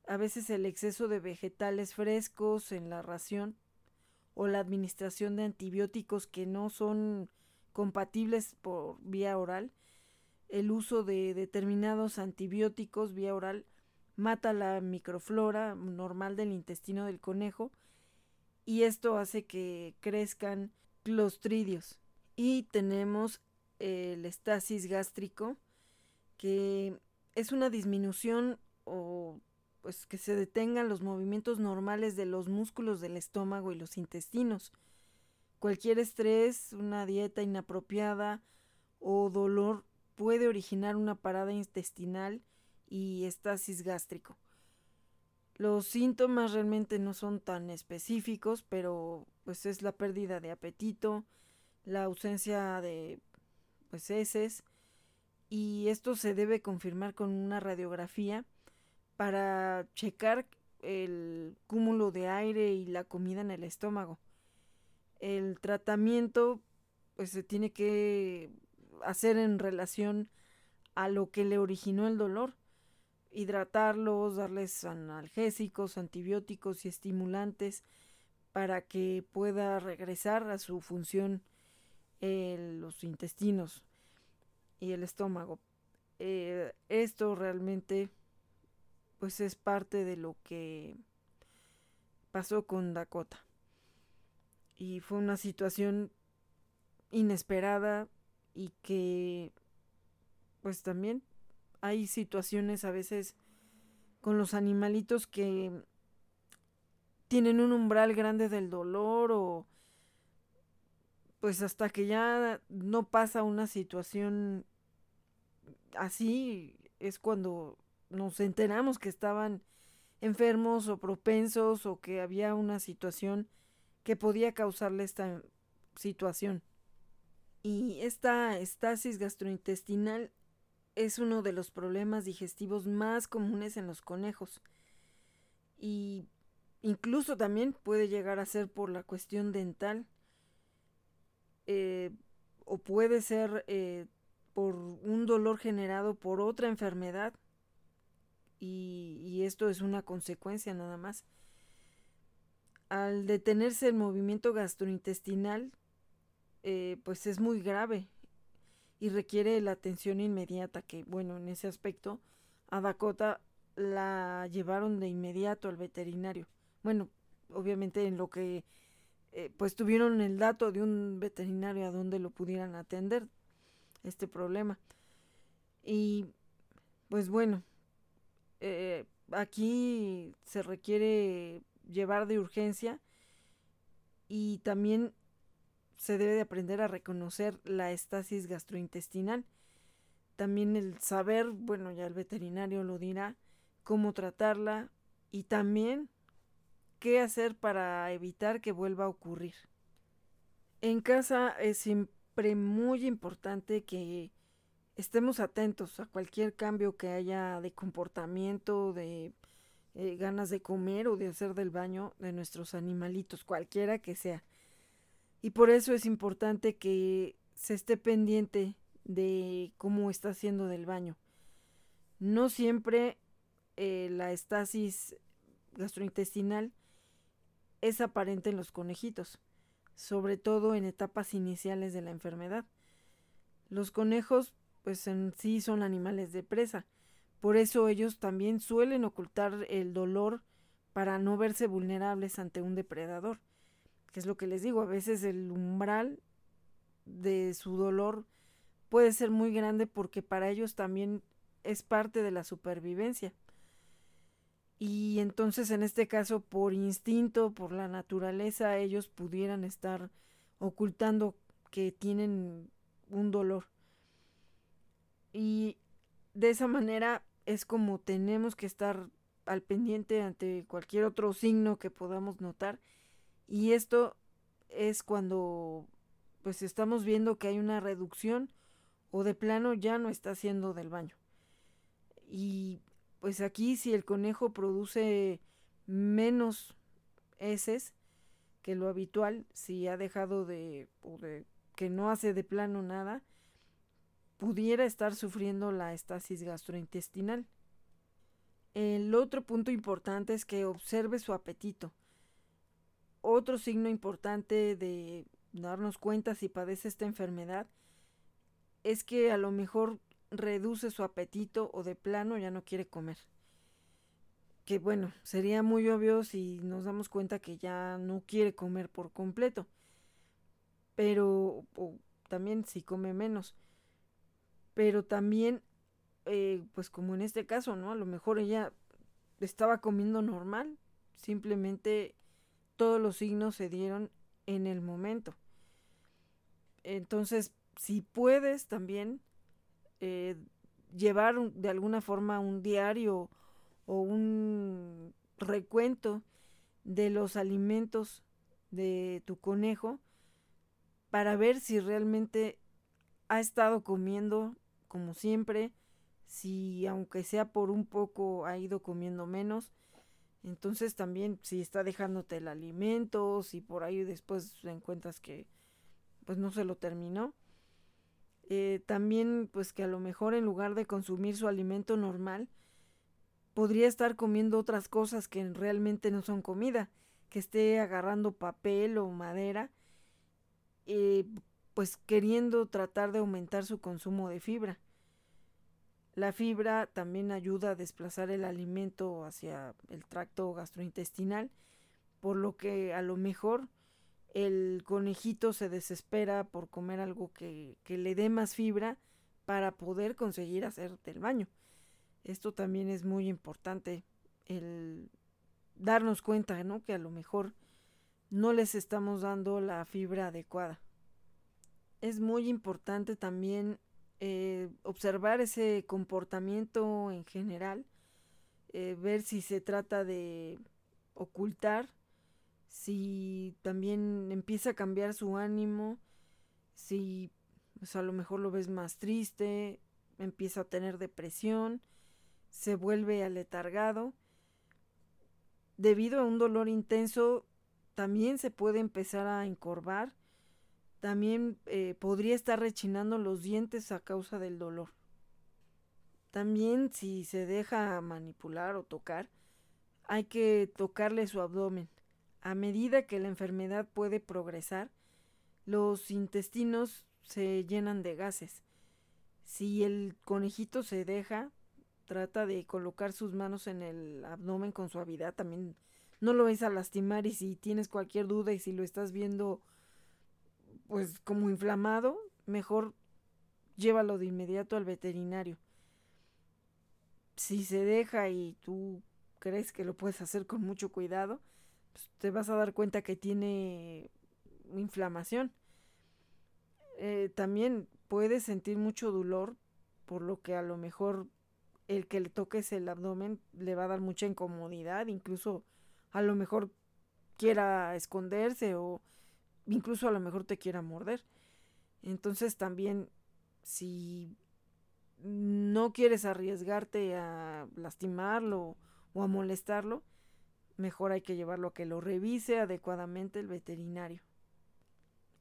A veces el exceso de vegetales frescos en la ración o la administración de antibióticos que no son compatibles por vía oral, el uso de determinados antibióticos vía oral mata la microflora normal del intestino del conejo y esto hace que crezcan clostridios. Y tenemos el estasis gástrico, que es una disminución o pues que se detengan los movimientos normales de los músculos del estómago y los intestinos. Cualquier estrés, una dieta inapropiada o dolor puede originar una parada intestinal y estasis gástrico. Los síntomas realmente no son tan específicos, pero pues es la pérdida de apetito, la ausencia de pues heces y esto se debe confirmar con una radiografía para checar el cúmulo de aire y la comida en el estómago. El tratamiento pues se tiene que hacer en relación a lo que le originó el dolor. Hidratarlos, darles analgésicos, antibióticos y estimulantes para que pueda regresar a su función los intestinos y el estómago. Eh, esto realmente pues es parte de lo que pasó con Dakota. Y fue una situación inesperada y que pues también hay situaciones a veces con los animalitos que tienen un umbral grande del dolor o pues hasta que ya no pasa una situación así es cuando nos enteramos que estaban enfermos o propensos o que había una situación que podía causarle esta situación. Y esta estasis gastrointestinal es uno de los problemas digestivos más comunes en los conejos. Y incluso también puede llegar a ser por la cuestión dental. Eh, o puede ser eh, por un dolor generado por otra enfermedad. Y, esto es una consecuencia nada más. Al detenerse el movimiento gastrointestinal, eh, pues es muy grave y requiere la atención inmediata, que bueno, en ese aspecto a Dakota la llevaron de inmediato al veterinario. Bueno, obviamente en lo que eh, pues tuvieron el dato de un veterinario a donde lo pudieran atender este problema. Y pues bueno, eh, aquí se requiere llevar de urgencia y también se debe de aprender a reconocer la estasis gastrointestinal. También el saber, bueno, ya el veterinario lo dirá, cómo tratarla y también qué hacer para evitar que vuelva a ocurrir. En casa es siempre muy importante que estemos atentos a cualquier cambio que haya de comportamiento, de eh, ganas de comer o de hacer del baño de nuestros animalitos, cualquiera que sea. Y por eso es importante que se esté pendiente de cómo está haciendo del baño. No siempre eh, la estasis gastrointestinal es aparente en los conejitos, sobre todo en etapas iniciales de la enfermedad. Los conejos, pues en sí son animales de presa, por eso ellos también suelen ocultar el dolor para no verse vulnerables ante un depredador que es lo que les digo, a veces el umbral de su dolor puede ser muy grande porque para ellos también es parte de la supervivencia. Y entonces en este caso, por instinto, por la naturaleza, ellos pudieran estar ocultando que tienen un dolor. Y de esa manera es como tenemos que estar al pendiente ante cualquier otro signo que podamos notar. Y esto es cuando pues estamos viendo que hay una reducción o de plano ya no está haciendo del baño. Y pues aquí si el conejo produce menos heces que lo habitual, si ha dejado de, o de que no hace de plano nada, pudiera estar sufriendo la estasis gastrointestinal. El otro punto importante es que observe su apetito. Otro signo importante de darnos cuenta si padece esta enfermedad es que a lo mejor reduce su apetito o de plano ya no quiere comer. Que bueno, sería muy obvio si nos damos cuenta que ya no quiere comer por completo. Pero también si come menos. Pero también, eh, pues como en este caso, ¿no? A lo mejor ella estaba comiendo normal. Simplemente todos los signos se dieron en el momento. Entonces, si puedes también eh, llevar de alguna forma un diario o un recuento de los alimentos de tu conejo para ver si realmente ha estado comiendo como siempre, si aunque sea por un poco ha ido comiendo menos, entonces también si está dejándote el alimento, si por ahí después encuentras que pues no se lo terminó, eh, también pues que a lo mejor en lugar de consumir su alimento normal, podría estar comiendo otras cosas que realmente no son comida, que esté agarrando papel o madera, eh, pues queriendo tratar de aumentar su consumo de fibra. La fibra también ayuda a desplazar el alimento hacia el tracto gastrointestinal, por lo que a lo mejor el conejito se desespera por comer algo que, le dé más fibra para poder conseguir hacer el baño. Esto también es muy importante, el darnos cuenta, ¿no? Que a lo mejor no les estamos dando la fibra adecuada. Es muy importante también eh, observar ese comportamiento en general, eh, ver si se trata de ocultar si también empieza a cambiar su ánimo, si a lo mejor lo ves más triste, empieza a tener depresión, se vuelve aletargado. Debido a un dolor intenso, también se puede empezar a encorvar, también eh, podría estar rechinando los dientes a causa del dolor. También si se deja manipular o tocar, hay que tocarle su abdomen a medida que la enfermedad puede progresar, los intestinos se llenan de gases. Si el conejito se deja, trata de colocar sus manos en el abdomen con suavidad, también no lo vais a lastimar y si tienes cualquier duda y si lo estás viendo pues como inflamado, mejor llévalo de inmediato al veterinario. Si se deja y tú crees que lo puedes hacer con mucho cuidado, pues, te vas a dar cuenta que tiene inflamación. Eh, también puedes sentir mucho dolor, por lo que a lo mejor el que le toques el abdomen le va a dar mucha incomodidad, incluso a lo mejor quiera esconderse o incluso a lo mejor te quiera morder. Entonces también si no quieres arriesgarte a lastimarlo o a molestarlo, mejor hay que llevarlo a que lo revise adecuadamente el veterinario.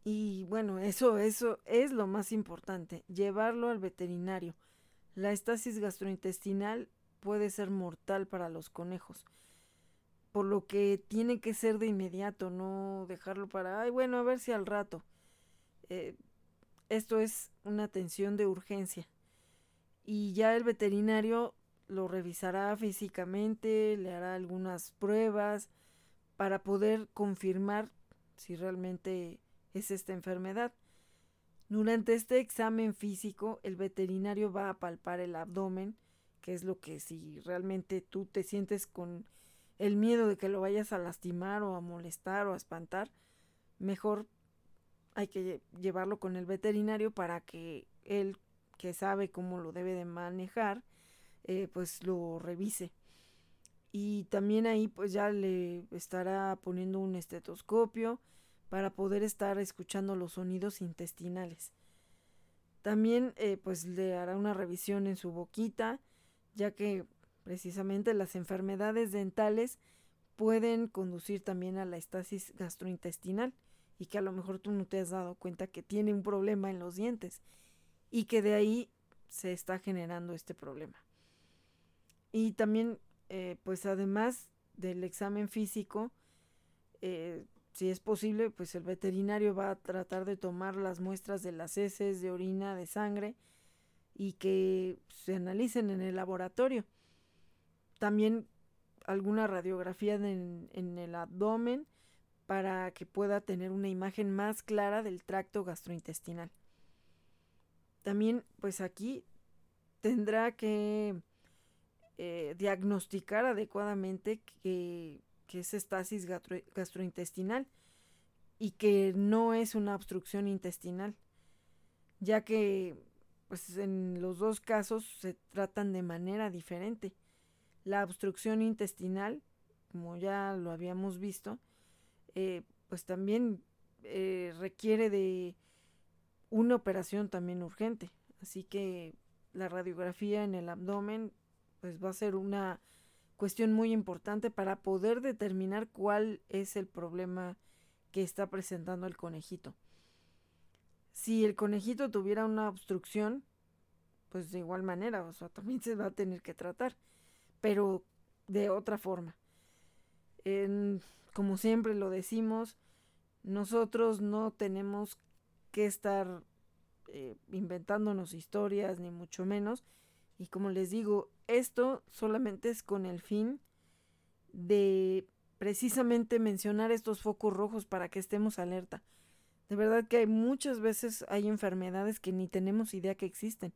Y bueno, eso, eso es lo más importante, llevarlo al veterinario. La estasis gastrointestinal puede ser mortal para los conejos, por lo que tiene que ser de inmediato, no dejarlo para, ay, bueno, a ver si al rato. Eh, esto es una atención de urgencia. Y ya el veterinario lo revisará físicamente, le hará algunas pruebas para poder confirmar si realmente es esta enfermedad. Durante este examen físico, el veterinario va a palpar el abdomen, que es lo que si realmente tú te sientes con el miedo de que lo vayas a lastimar o a molestar o a espantar, mejor hay que llevarlo con el veterinario para que él, que sabe cómo lo debe de manejar, eh, pues lo revise. y también ahí pues ya le estará poniendo un estetoscopio para poder estar escuchando los sonidos intestinales. También eh, pues le hará una revisión en su boquita, ya que precisamente las enfermedades dentales pueden conducir también a la estasis gastrointestinal y que a lo mejor tú no te has dado cuenta que tiene un problema en los dientes y que de ahí se está generando este problema. Y también, eh, pues además del examen físico, eh, si es posible, pues el veterinario va a tratar de tomar las muestras de las heces, de orina, de sangre y que se analicen en el laboratorio. También alguna radiografía en, en el abdomen para que pueda tener una imagen más clara del tracto gastrointestinal. También, pues aquí tendrá que eh, diagnosticar adecuadamente que, es estasis gastrointestinal y que no es una obstrucción intestinal, ya que pues en los dos casos se tratan de manera diferente. La obstrucción intestinal, como ya lo habíamos visto, eh, pues también eh, requiere de una operación también urgente. Así que la radiografía en el abdomen pues va a ser una cuestión muy importante para poder determinar cuál es el problema que está presentando el conejito. Si el conejito tuviera una obstrucción, pues de igual manera, o sea, también se va a tener que tratar, pero de otra forma. como siempre lo decimos, nosotros no tenemos que estar eh, inventándonos historias, ni mucho menos. Y como les digo, esto solamente es con el fin de precisamente mencionar estos focos rojos para que estemos alerta. De verdad que hay muchas veces hay enfermedades que ni tenemos idea que existen.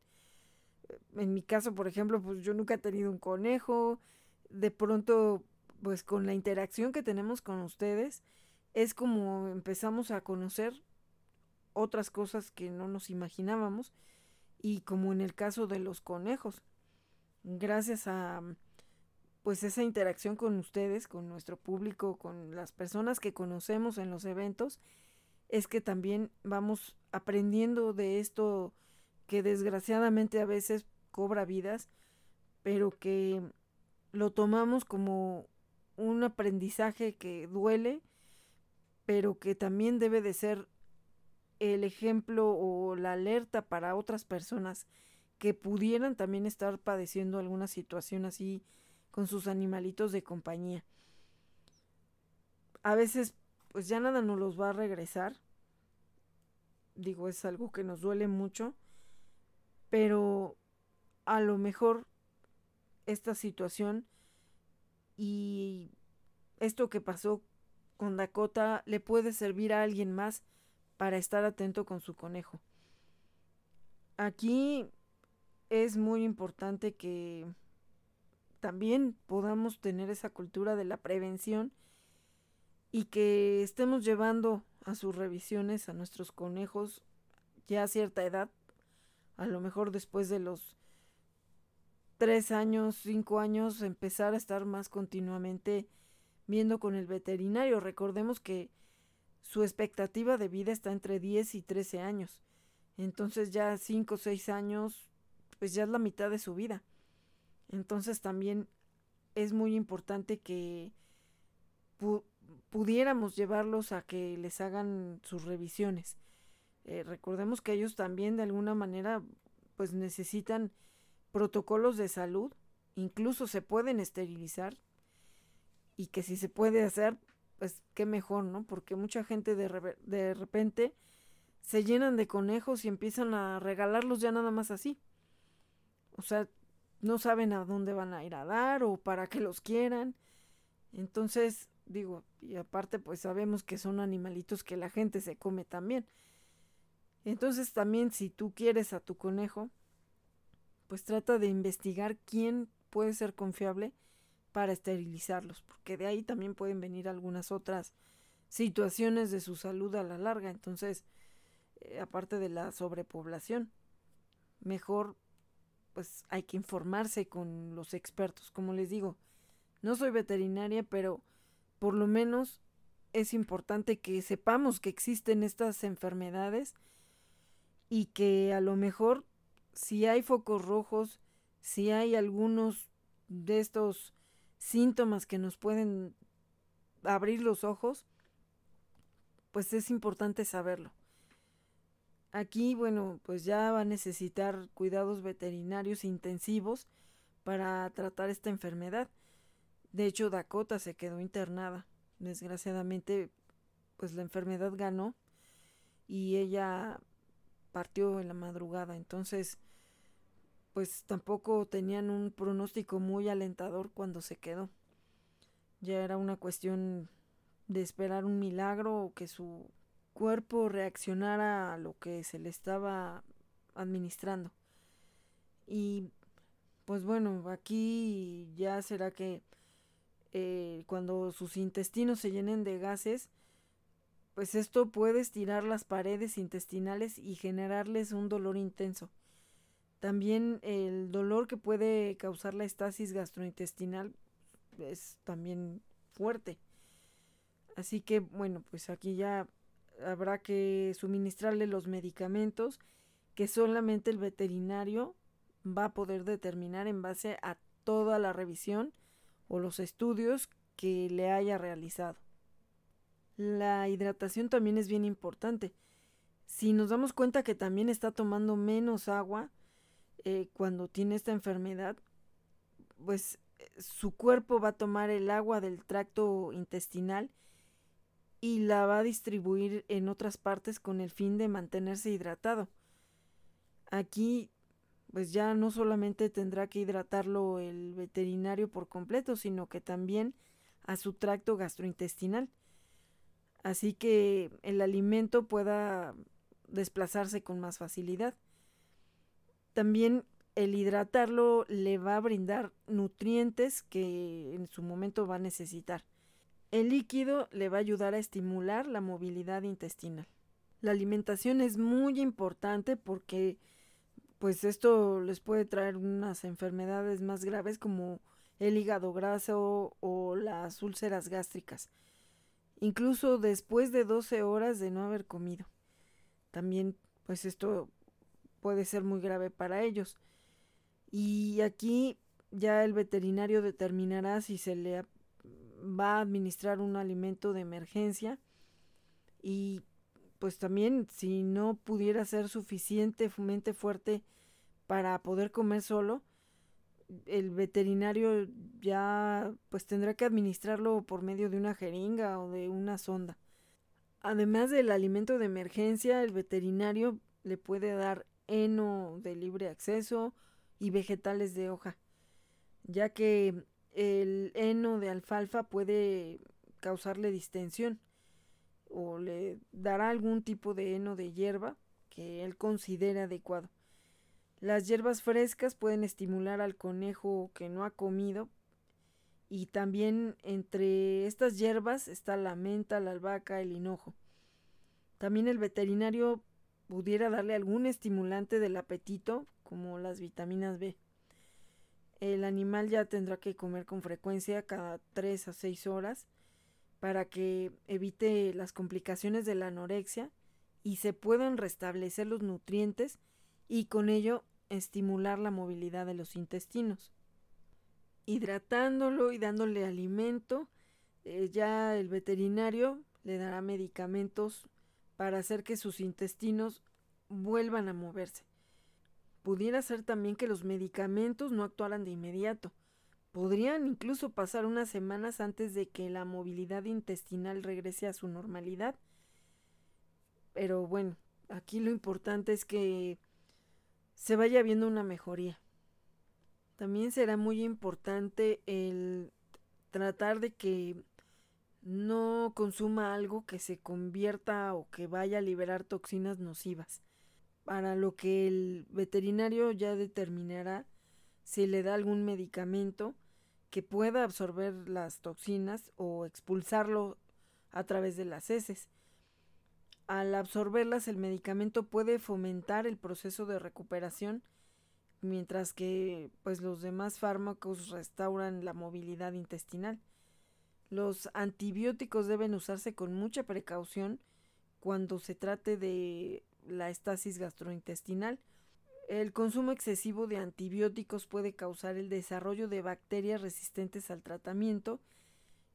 En mi caso, por ejemplo, pues yo nunca he tenido un conejo. De pronto, pues con la interacción que tenemos con ustedes, es como empezamos a conocer otras cosas que no nos imaginábamos y como en el caso de los conejos gracias a pues esa interacción con ustedes, con nuestro público, con las personas que conocemos en los eventos, es que también vamos aprendiendo de esto que desgraciadamente a veces cobra vidas, pero que lo tomamos como un aprendizaje que duele, pero que también debe de ser el ejemplo o la alerta para otras personas que pudieran también estar padeciendo alguna situación así con sus animalitos de compañía. A veces pues ya nada nos los va a regresar. Digo, es algo que nos duele mucho, pero a lo mejor esta situación y esto que pasó con Dakota le puede servir a alguien más para estar atento con su conejo. Aquí es muy importante que también podamos tener esa cultura de la prevención y que estemos llevando a sus revisiones a nuestros conejos ya a cierta edad, a lo mejor después de los tres años, cinco años, empezar a estar más continuamente viendo con el veterinario. Recordemos que su expectativa de vida está entre 10 y 13 años. Entonces ya cinco o seis años pues ya es la mitad de su vida. Entonces también es muy importante que pudiéramos llevarlos a que les hagan sus revisiones. Eh, recordemos que ellos también de alguna manera pues necesitan protocolos de salud, incluso se pueden esterilizar y que si se puede hacer, pues qué mejor, ¿no? Porque mucha gente de, de repente se llenan de conejos y empiezan a regalarlos ya nada más así. O sea, no saben a dónde van a ir a dar o para qué los quieran. Entonces, digo, y aparte pues sabemos que son animalitos que la gente se come también. Entonces también si tú quieres a tu conejo, pues trata de investigar quién puede ser confiable para esterilizarlos, porque de ahí también pueden venir algunas otras situaciones de su salud a la larga. Entonces, eh, aparte de la sobrepoblación, mejor pues hay que informarse con los expertos. Como les digo, No soy veterinaria, pero por lo menos es importante que sepamos que existen estas enfermedades y que a lo mejor si hay focos rojos, si hay algunos de estos síntomas que nos pueden abrir los ojos, pues es importante saberlo. Aquí, bueno, pues ya va a necesitar cuidados veterinarios intensivos para tratar esta enfermedad. De hecho, Dakota se quedó internada. Desgraciadamente, pues la enfermedad ganó y ella partió en la madrugada. Entonces, pues tampoco tenían un pronóstico muy alentador cuando se quedó. Ya era una cuestión de esperar un milagro o que su cuerpo reaccionara a lo que se le estaba administrando. Y pues bueno, aquí ya será que eh, cuando sus intestinos se llenen de gases, pues esto puede estirar las paredes intestinales y generarles un dolor intenso. También el dolor que puede causar la estasis gastrointestinal es también fuerte. Así que bueno, pues aquí ya habrá que suministrarle los medicamentos que solamente el veterinario va a poder determinar en base a toda la revisión o los estudios que le haya realizado. La hidratación también es bien importante. Si nos damos cuenta que también está tomando menos agua eh, cuando tiene esta enfermedad, pues eh, su cuerpo va a tomar el agua del tracto intestinal y la va a distribuir en otras partes con el fin de mantenerse hidratado. Aquí pues ya no solamente tendrá que hidratarlo el veterinario por completo, sino que también a su tracto gastrointestinal. Así que el alimento pueda desplazarse con más facilidad. También el hidratarlo le va a brindar nutrientes que en su momento va a necesitar. El líquido le va a ayudar a estimular la movilidad intestinal. La alimentación es muy importante porque pues esto les puede traer unas enfermedades más graves como el hígado graso o las úlceras gástricas, incluso después de 12 horas de no haber comido. También pues esto puede ser muy grave para ellos. Y aquí ya el veterinario determinará si se le va a administrar un alimento de emergencia y pues también si no pudiera ser suficientemente fuerte para poder comer solo, el veterinario ya pues tendrá que administrarlo por medio de una jeringa o de una sonda. Además del alimento de emergencia, el veterinario le puede dar heno de libre acceso y vegetales de hoja, ya que el heno de alfalfa puede causarle distensión o le dará algún tipo de heno de hierba que él considere adecuado. Las hierbas frescas pueden estimular al conejo que no ha comido y también entre estas hierbas está la menta, la albahaca, el hinojo. También el veterinario pudiera darle algún estimulante del apetito como las vitaminas B. El animal ya tendrá que comer con frecuencia cada 3 a 6 horas para que evite las complicaciones de la anorexia y se puedan restablecer los nutrientes y con ello estimular la movilidad de los intestinos. Hidratándolo y dándole alimento, eh, ya el veterinario le dará medicamentos para hacer que sus intestinos vuelvan a moverse. Pudiera ser también que los medicamentos no actuaran de inmediato, Podrían incluso pasar unas semanas antes de que la movilidad intestinal regrese a su normalidad. Pero bueno, aquí lo importante es que se vaya viendo una mejoría. También será muy importante el tratar de que no consuma algo que se convierta o que vaya a liberar toxinas nocivas, para lo que el veterinario ya determinará si le da algún medicamento que pueda absorber las toxinas o expulsarlo a través de las heces. Al absorberlas, el medicamento puede fomentar el proceso de recuperación mientras que pues los demás fármacos restauran la movilidad intestinal. Los antibióticos deben usarse con mucha precaución cuando se trate de la estasis gastrointestinal. El consumo excesivo de antibióticos puede causar el desarrollo de bacterias resistentes al tratamiento,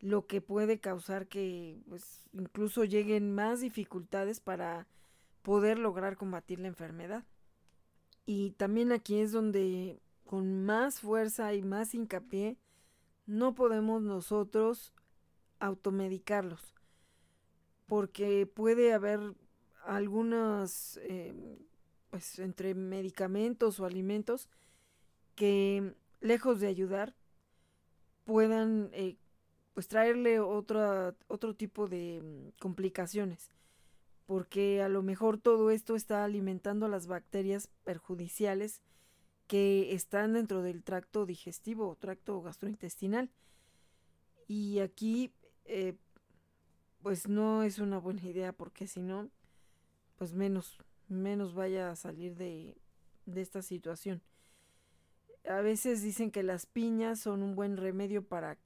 lo que puede causar que pues, incluso lleguen más dificultades para poder lograr combatir la enfermedad. Y también aquí es donde con más fuerza y más hincapié no podemos nosotros automedicarlos porque puede haber algunos em, pues entre medicamentos o alimentos que lejos de ayudar puedan eh, pues traerle otra, otro tipo de mm, complicaciones porque a lo mejor todo esto está alimentando las bacterias perjudiciales que están dentro del tracto digestivo o tracto gastrointestinal. Y aquí, eh, pues no es una buena idea porque si no, pues menos, menos vaya a salir de, de esta situación. A veces dicen que las piñas son un buen remedio para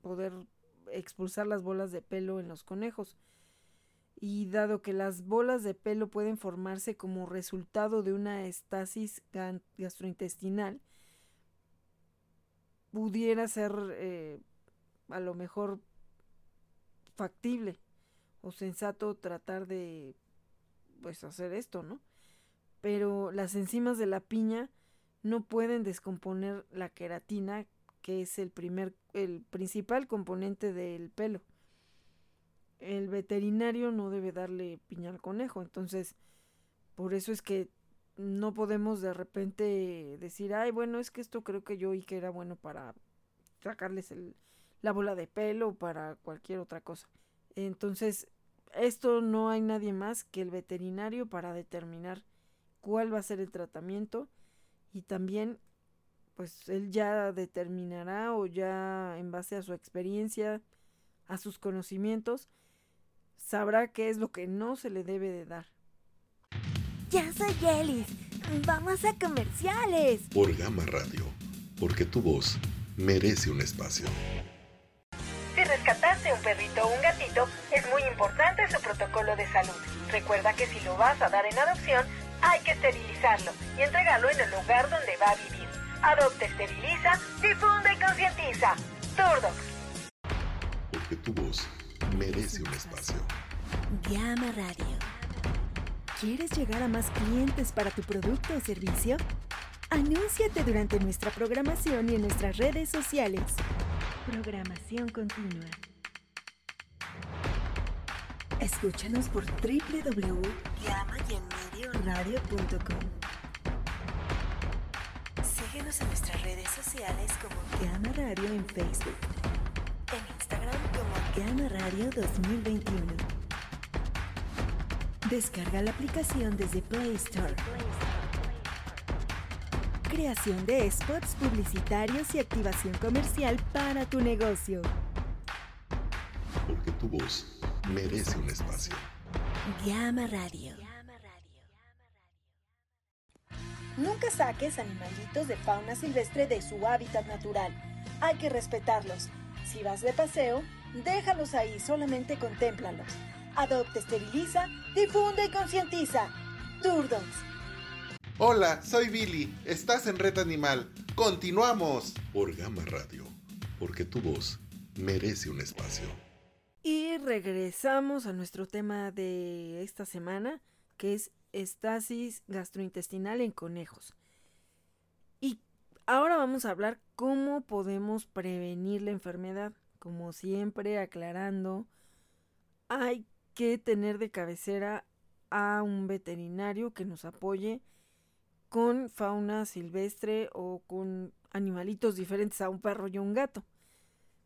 poder expulsar las bolas de pelo en los conejos y dado que las bolas de pelo pueden formarse como resultado de una estasis gastrointestinal, pudiera ser eh, a lo mejor factible o sensato tratar de pues hacer esto, ¿no? Pero las enzimas de la piña no pueden descomponer la queratina, que es el primer el principal componente del pelo el veterinario no debe darle piña al conejo. Entonces, por eso es que no podemos de repente decir, ay, bueno, es que esto creo que yo oí que era bueno para sacarles el, la bola de pelo o para cualquier otra cosa. Entonces, esto no hay nadie más que el veterinario para determinar cuál va a ser el tratamiento y también pues él ya determinará o ya en base a su experiencia, a sus conocimientos, sabrá qué es lo que no se le debe de dar. Ya soy Yelis. Vamos a comerciales. Por Gama Radio, porque tu voz merece un espacio. Si rescataste un perrito o un gatito, es muy importante su protocolo de salud. Recuerda que si lo vas a dar en adopción, hay que esterilizarlo y entregarlo en el lugar donde va a vivir. Adopte, esteriliza, difunde y concientiza. Turdox. Porque tu voz merece un espacio. Llama Radio. ¿Quieres llegar a más clientes para tu producto o servicio? Anúnciate durante nuestra programación y en nuestras redes sociales. Programación continua. Escúchanos por www.llamayenmedioradio.com. Síguenos en nuestras redes sociales como Llama Radio en Facebook. En Instagram como Llama Radio 2021. Descarga la aplicación desde Play Store. Creación de spots publicitarios y activación comercial para tu negocio. Porque tu voz merece un espacio. Llama Radio. Nunca saques animalitos de fauna silvestre de su hábitat natural. Hay que respetarlos. Si vas de paseo, déjalos ahí, solamente contémplalos. Adopte, esteriliza, difunde y concientiza. Turdogs. Hola, soy Billy. Estás en Red Animal. Continuamos. Por Gama Radio, porque tu voz merece un espacio. Y regresamos a nuestro tema de esta semana, que es estasis gastrointestinal en conejos. Y ahora vamos a hablar cómo podemos prevenir la enfermedad. Como siempre, aclarando, hay que tener de cabecera a un veterinario que nos apoye con fauna silvestre o con animalitos diferentes a un perro y un gato.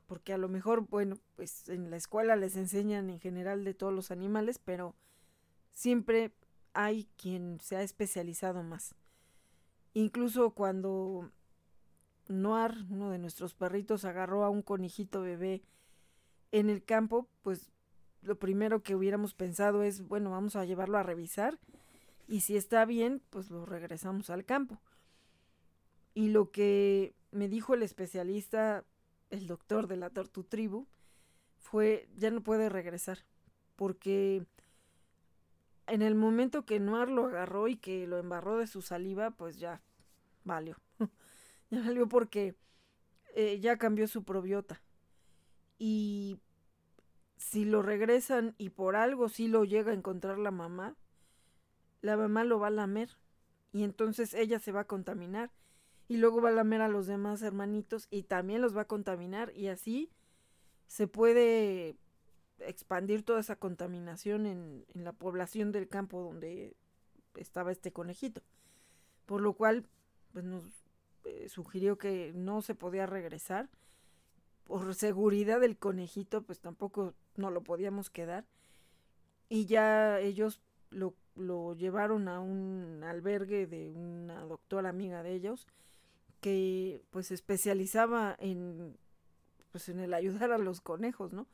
Porque a lo mejor, bueno, pues en la escuela les enseñan en general de todos los animales, pero siempre hay quien se ha especializado más. Incluso cuando Noir, uno de nuestros perritos, agarró a un conejito bebé en el campo, pues lo primero que hubiéramos pensado es, bueno, vamos a llevarlo a revisar y si está bien, pues lo regresamos al campo. Y lo que me dijo el especialista, el doctor de la tortutribu, fue, ya no puede regresar, porque en el momento que Noir lo agarró y que lo embarró de su saliva, pues ya valió. ya valió porque eh, ya cambió su probiota. Y si lo regresan y por algo sí lo llega a encontrar la mamá, la mamá lo va a lamer y entonces ella se va a contaminar y luego va a lamer a los demás hermanitos y también los va a contaminar y así se puede expandir toda esa contaminación en, la población del campo donde estaba este conejito. Por lo cual, pues nos eh, sugirió que no se podía regresar. Por seguridad del conejito, pues tampoco no lo podíamos quedar. Y ya ellos lo, lo llevaron a un albergue de una doctora amiga de ellos que pues especializaba en pues en el ayudar a los conejos, ¿no?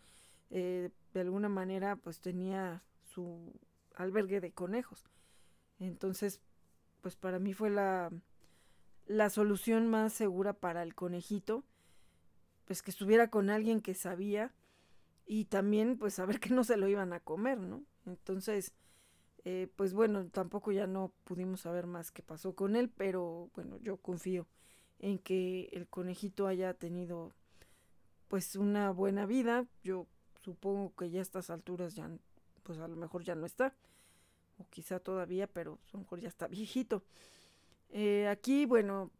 Eh, de alguna manera pues tenía su albergue de conejos. Entonces, pues para mí fue la, la solución más segura para el conejito, pues que estuviera con alguien que sabía y también pues saber que no se lo iban a comer, ¿no? Entonces, eh, pues bueno, tampoco ya no pudimos saber más qué pasó con él, pero bueno, yo confío en que el conejito haya tenido pues una buena vida. Yo supongo que ya a estas alturas ya, pues a lo mejor ya no está, o quizá todavía, pero a lo mejor ya está viejito. Eh, aquí, bueno,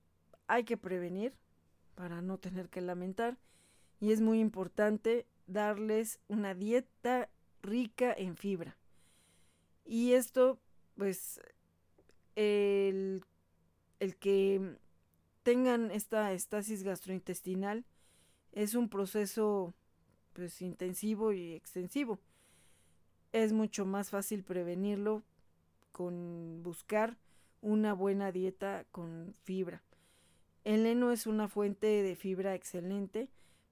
hay que prevenir para no tener que lamentar y es muy importante darles una dieta rica en fibra. Y esto, pues, el, el que tengan esta estasis gastrointestinal es un proceso pues intensivo y extensivo. Es mucho más fácil prevenirlo con buscar una buena dieta con fibra. El heno es una fuente de fibra excelente,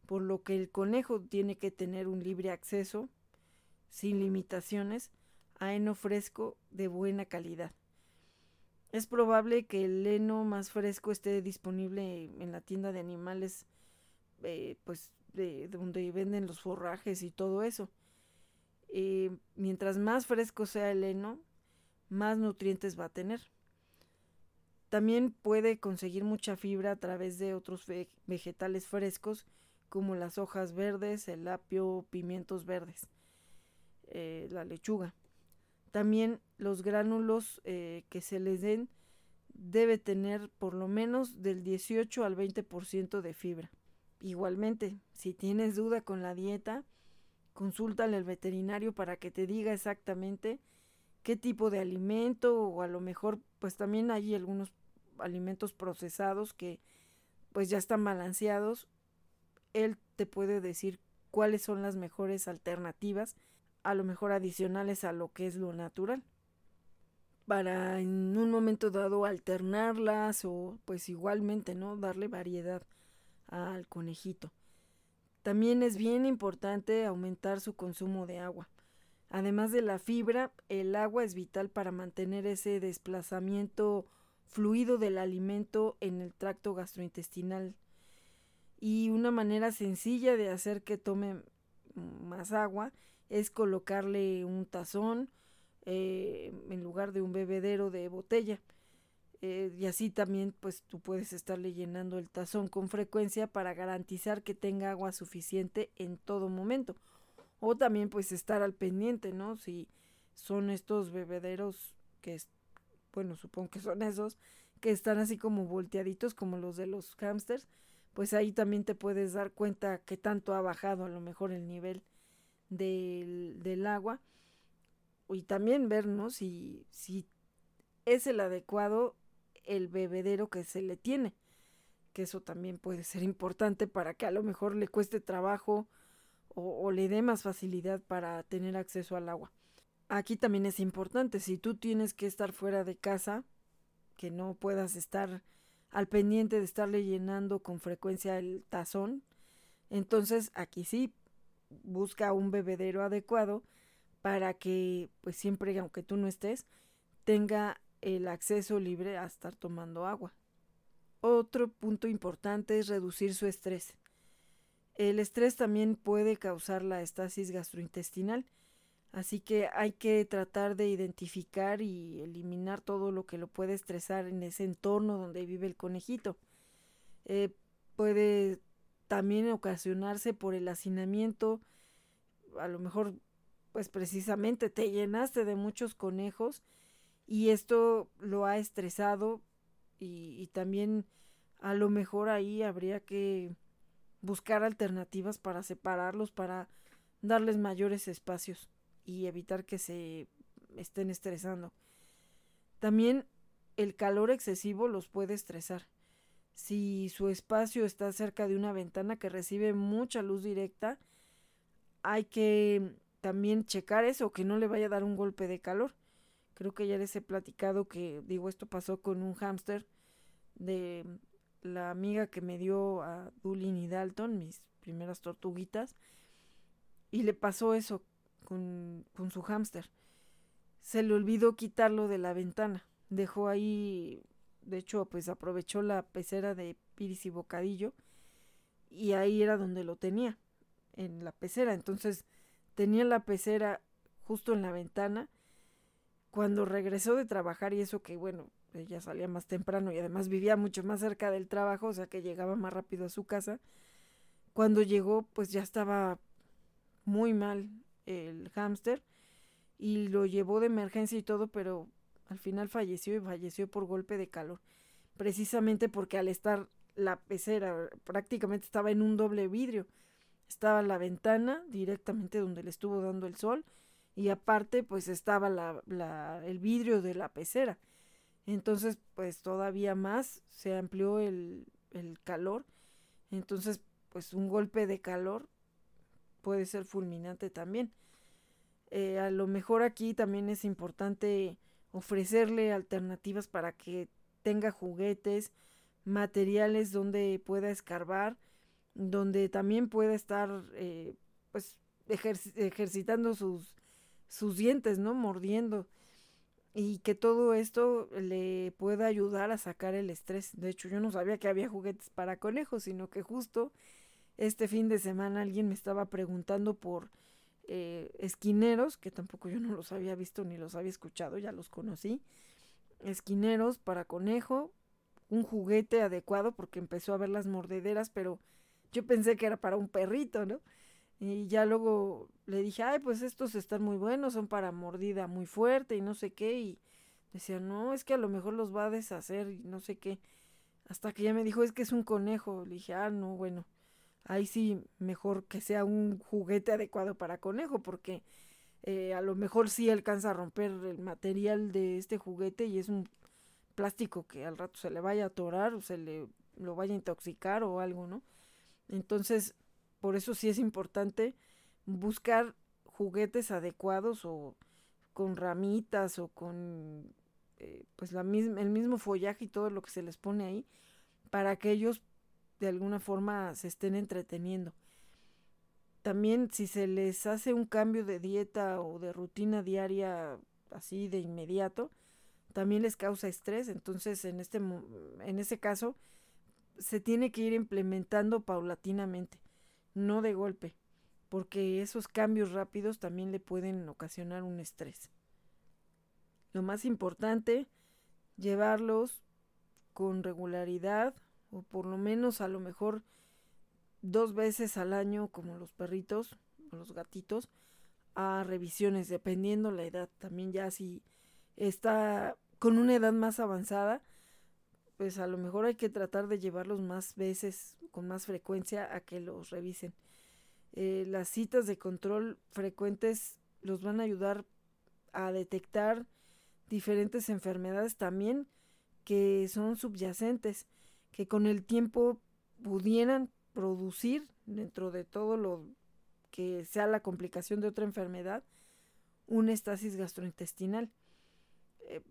por lo que el conejo tiene que tener un libre acceso, sin limitaciones, a heno fresco de buena calidad. Es probable que el heno más fresco esté disponible en la tienda de animales, eh, pues de, donde venden los forrajes y todo eso. Eh, mientras más fresco sea el heno, más nutrientes va a tener. También puede conseguir mucha fibra a través de otros vegetales frescos como las hojas verdes, el apio, pimientos verdes, eh, la lechuga. También los gránulos eh, que se les den debe tener por lo menos del 18 al 20% de fibra. Igualmente, si tienes duda con la dieta, consúltale al veterinario para que te diga exactamente qué tipo de alimento o a lo mejor pues también hay algunos alimentos procesados que pues ya están balanceados. Él te puede decir cuáles son las mejores alternativas a lo mejor adicionales a lo que es lo natural para en un momento dado alternarlas o pues igualmente no darle variedad al conejito. También es bien importante aumentar su consumo de agua. Además de la fibra el agua es vital para mantener ese desplazamiento fluido del alimento en el tracto gastrointestinal. Y una manera sencilla de hacer que tome más agua es colocarle un tazón eh, en lugar de un bebedero de botella. Eh, y así también pues tú puedes estarle llenando el tazón con frecuencia para garantizar que tenga agua suficiente en todo momento. O también pues estar al pendiente, ¿no? Si son estos bebederos que, bueno, supongo que son esos, que están así como volteaditos como los de los hamsters, pues ahí también te puedes dar cuenta que tanto ha bajado a lo mejor el nivel del, agua y también ver si, si es el adecuado el bebedero que se le tiene, que eso también puede ser importante para que a lo mejor le cueste trabajo o, o, le dé más facilidad para tener acceso al agua. Aquí también es importante, si tú tienes que estar fuera de casa, que no puedas estar al pendiente de estarle llenando con frecuencia el tazón, entonces aquí sí busca un bebedero adecuado para que pues siempre aunque tú no estés tenga el acceso libre a estar tomando agua. otro punto importante es reducir su estrés. El estrés también puede causar la estasis gastrointestinal, así que hay que tratar de identificar y eliminar todo lo que lo puede estresar en ese entorno donde vive el conejito. Eh, puede también ocasionarse por el hacinamiento, a lo mejor pues precisamente te llenaste de muchos conejos y esto lo ha estresado y, también a lo mejor ahí habría que buscar alternativas para separarlos, para darles mayores espacios y evitar que se estén estresando. También el calor excesivo los puede estresar. Si su espacio está cerca de una ventana que recibe mucha luz directa, hay que también checar eso, que no le vaya a dar un golpe de calor. Creo que ya les he platicado que, digo, esto pasó con un hámster de la amiga que me dio a Dulin y Dalton, mis primeras tortuguitas, y le pasó eso con, con su hámster. Se le olvidó quitarlo de la ventana. Dejó ahí, de hecho, pues aprovechó la pecera de Piris y Bocadillo, y ahí era donde lo tenía, en la pecera. Entonces, tenía la pecera justo en la ventana. Cuando regresó de trabajar y eso que bueno, ella salía más temprano y además vivía mucho más cerca del trabajo, o sea que llegaba más rápido a su casa. Cuando llegó, pues ya estaba muy mal el hámster y lo llevó de emergencia y todo, pero al final falleció y falleció por golpe de calor. Precisamente porque al estar la pecera prácticamente estaba en un doble vidrio. Estaba la ventana directamente donde le estuvo dando el sol y aparte pues estaba la, el vidrio de la pecera. Entonces pues todavía más se amplió el, el calor. Entonces pues un golpe de calor puede ser fulminante también. Eh, a lo mejor aquí también es importante ofrecerle alternativas para que tenga juguetes, materiales donde pueda escarbar donde también puede estar eh, pues ejercitando sus, sus dientes, ¿no? Mordiendo. Y que todo esto le pueda ayudar a sacar el estrés. De hecho, yo no sabía que había juguetes para conejos, sino que justo este fin de semana alguien me estaba preguntando por eh, esquineros, que tampoco yo no los había visto ni los había escuchado, ya los conocí. Esquineros para conejo, un juguete adecuado porque empezó a ver las mordederas, pero yo pensé que era para un perrito, ¿no? Y ya luego le dije, ay, pues estos están muy buenos, son para mordida muy fuerte y no sé qué. Y decía, no, es que a lo mejor los va a deshacer y no sé qué. Hasta que ya me dijo, es que es un conejo. Le dije, ah, no, bueno, ahí sí, mejor que sea un juguete adecuado para conejo, porque eh, a lo mejor sí alcanza a romper el material de este juguete y es un plástico que al rato se le vaya a atorar o se le lo vaya a intoxicar o algo, ¿no? Entonces, por eso sí es importante buscar juguetes adecuados o con ramitas o con eh, pues la misma, el mismo follaje y todo lo que se les pone ahí para que ellos de alguna forma se estén entreteniendo. También si se les hace un cambio de dieta o de rutina diaria así de inmediato, también les causa estrés. Entonces, en este en ese caso, se tiene que ir implementando paulatinamente, no de golpe, porque esos cambios rápidos también le pueden ocasionar un estrés. Lo más importante, llevarlos con regularidad o por lo menos a lo mejor dos veces al año como los perritos o los gatitos a revisiones dependiendo la edad también ya si está con una edad más avanzada pues a lo mejor hay que tratar de llevarlos más veces, con más frecuencia, a que los revisen. Eh, las citas de control frecuentes los van a ayudar a detectar diferentes enfermedades también que son subyacentes, que con el tiempo pudieran producir dentro de todo lo que sea la complicación de otra enfermedad, una estasis gastrointestinal. Eh,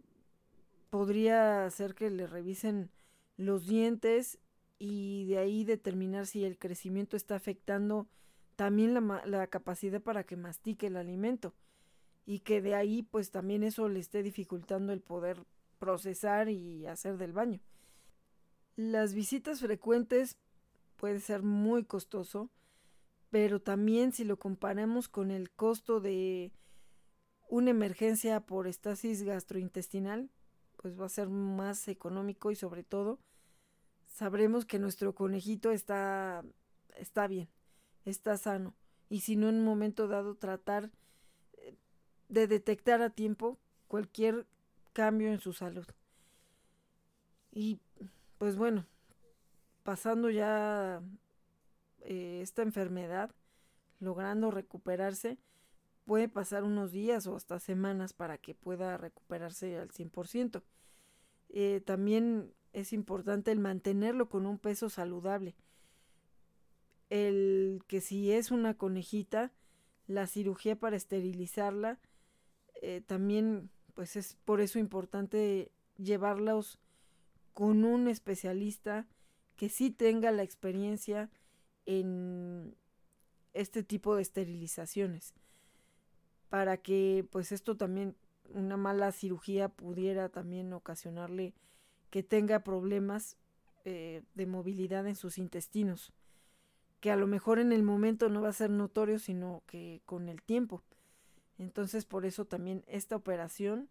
podría ser que le revisen los dientes y de ahí determinar si el crecimiento está afectando también la, la, capacidad para que mastique el alimento y que de ahí pues también eso le esté dificultando el poder procesar y hacer del baño. Las visitas frecuentes puede ser muy costoso, pero también si lo comparamos con el costo de una emergencia por estasis gastrointestinal, pues va a ser más económico y sobre todo sabremos que nuestro conejito está, está bien, está sano. Y si no en un momento dado tratar eh, de detectar a tiempo cualquier cambio en su salud. Y pues bueno, pasando ya eh, esta enfermedad, logrando recuperarse, puede pasar unos días o hasta semanas para que pueda recuperarse al 100%. Eh, también es importante el mantenerlo con un peso saludable. El que si es una conejita, la cirugía para esterilizarla, eh, también pues es por eso importante llevarlos con un especialista que sí tenga la experiencia en este tipo de esterilizaciones para que pues esto también una mala cirugía pudiera también ocasionarle que tenga problemas eh, de movilidad en sus intestinos, que a lo mejor en el momento no va a ser notorio, sino que con el tiempo. Entonces por eso también esta operación,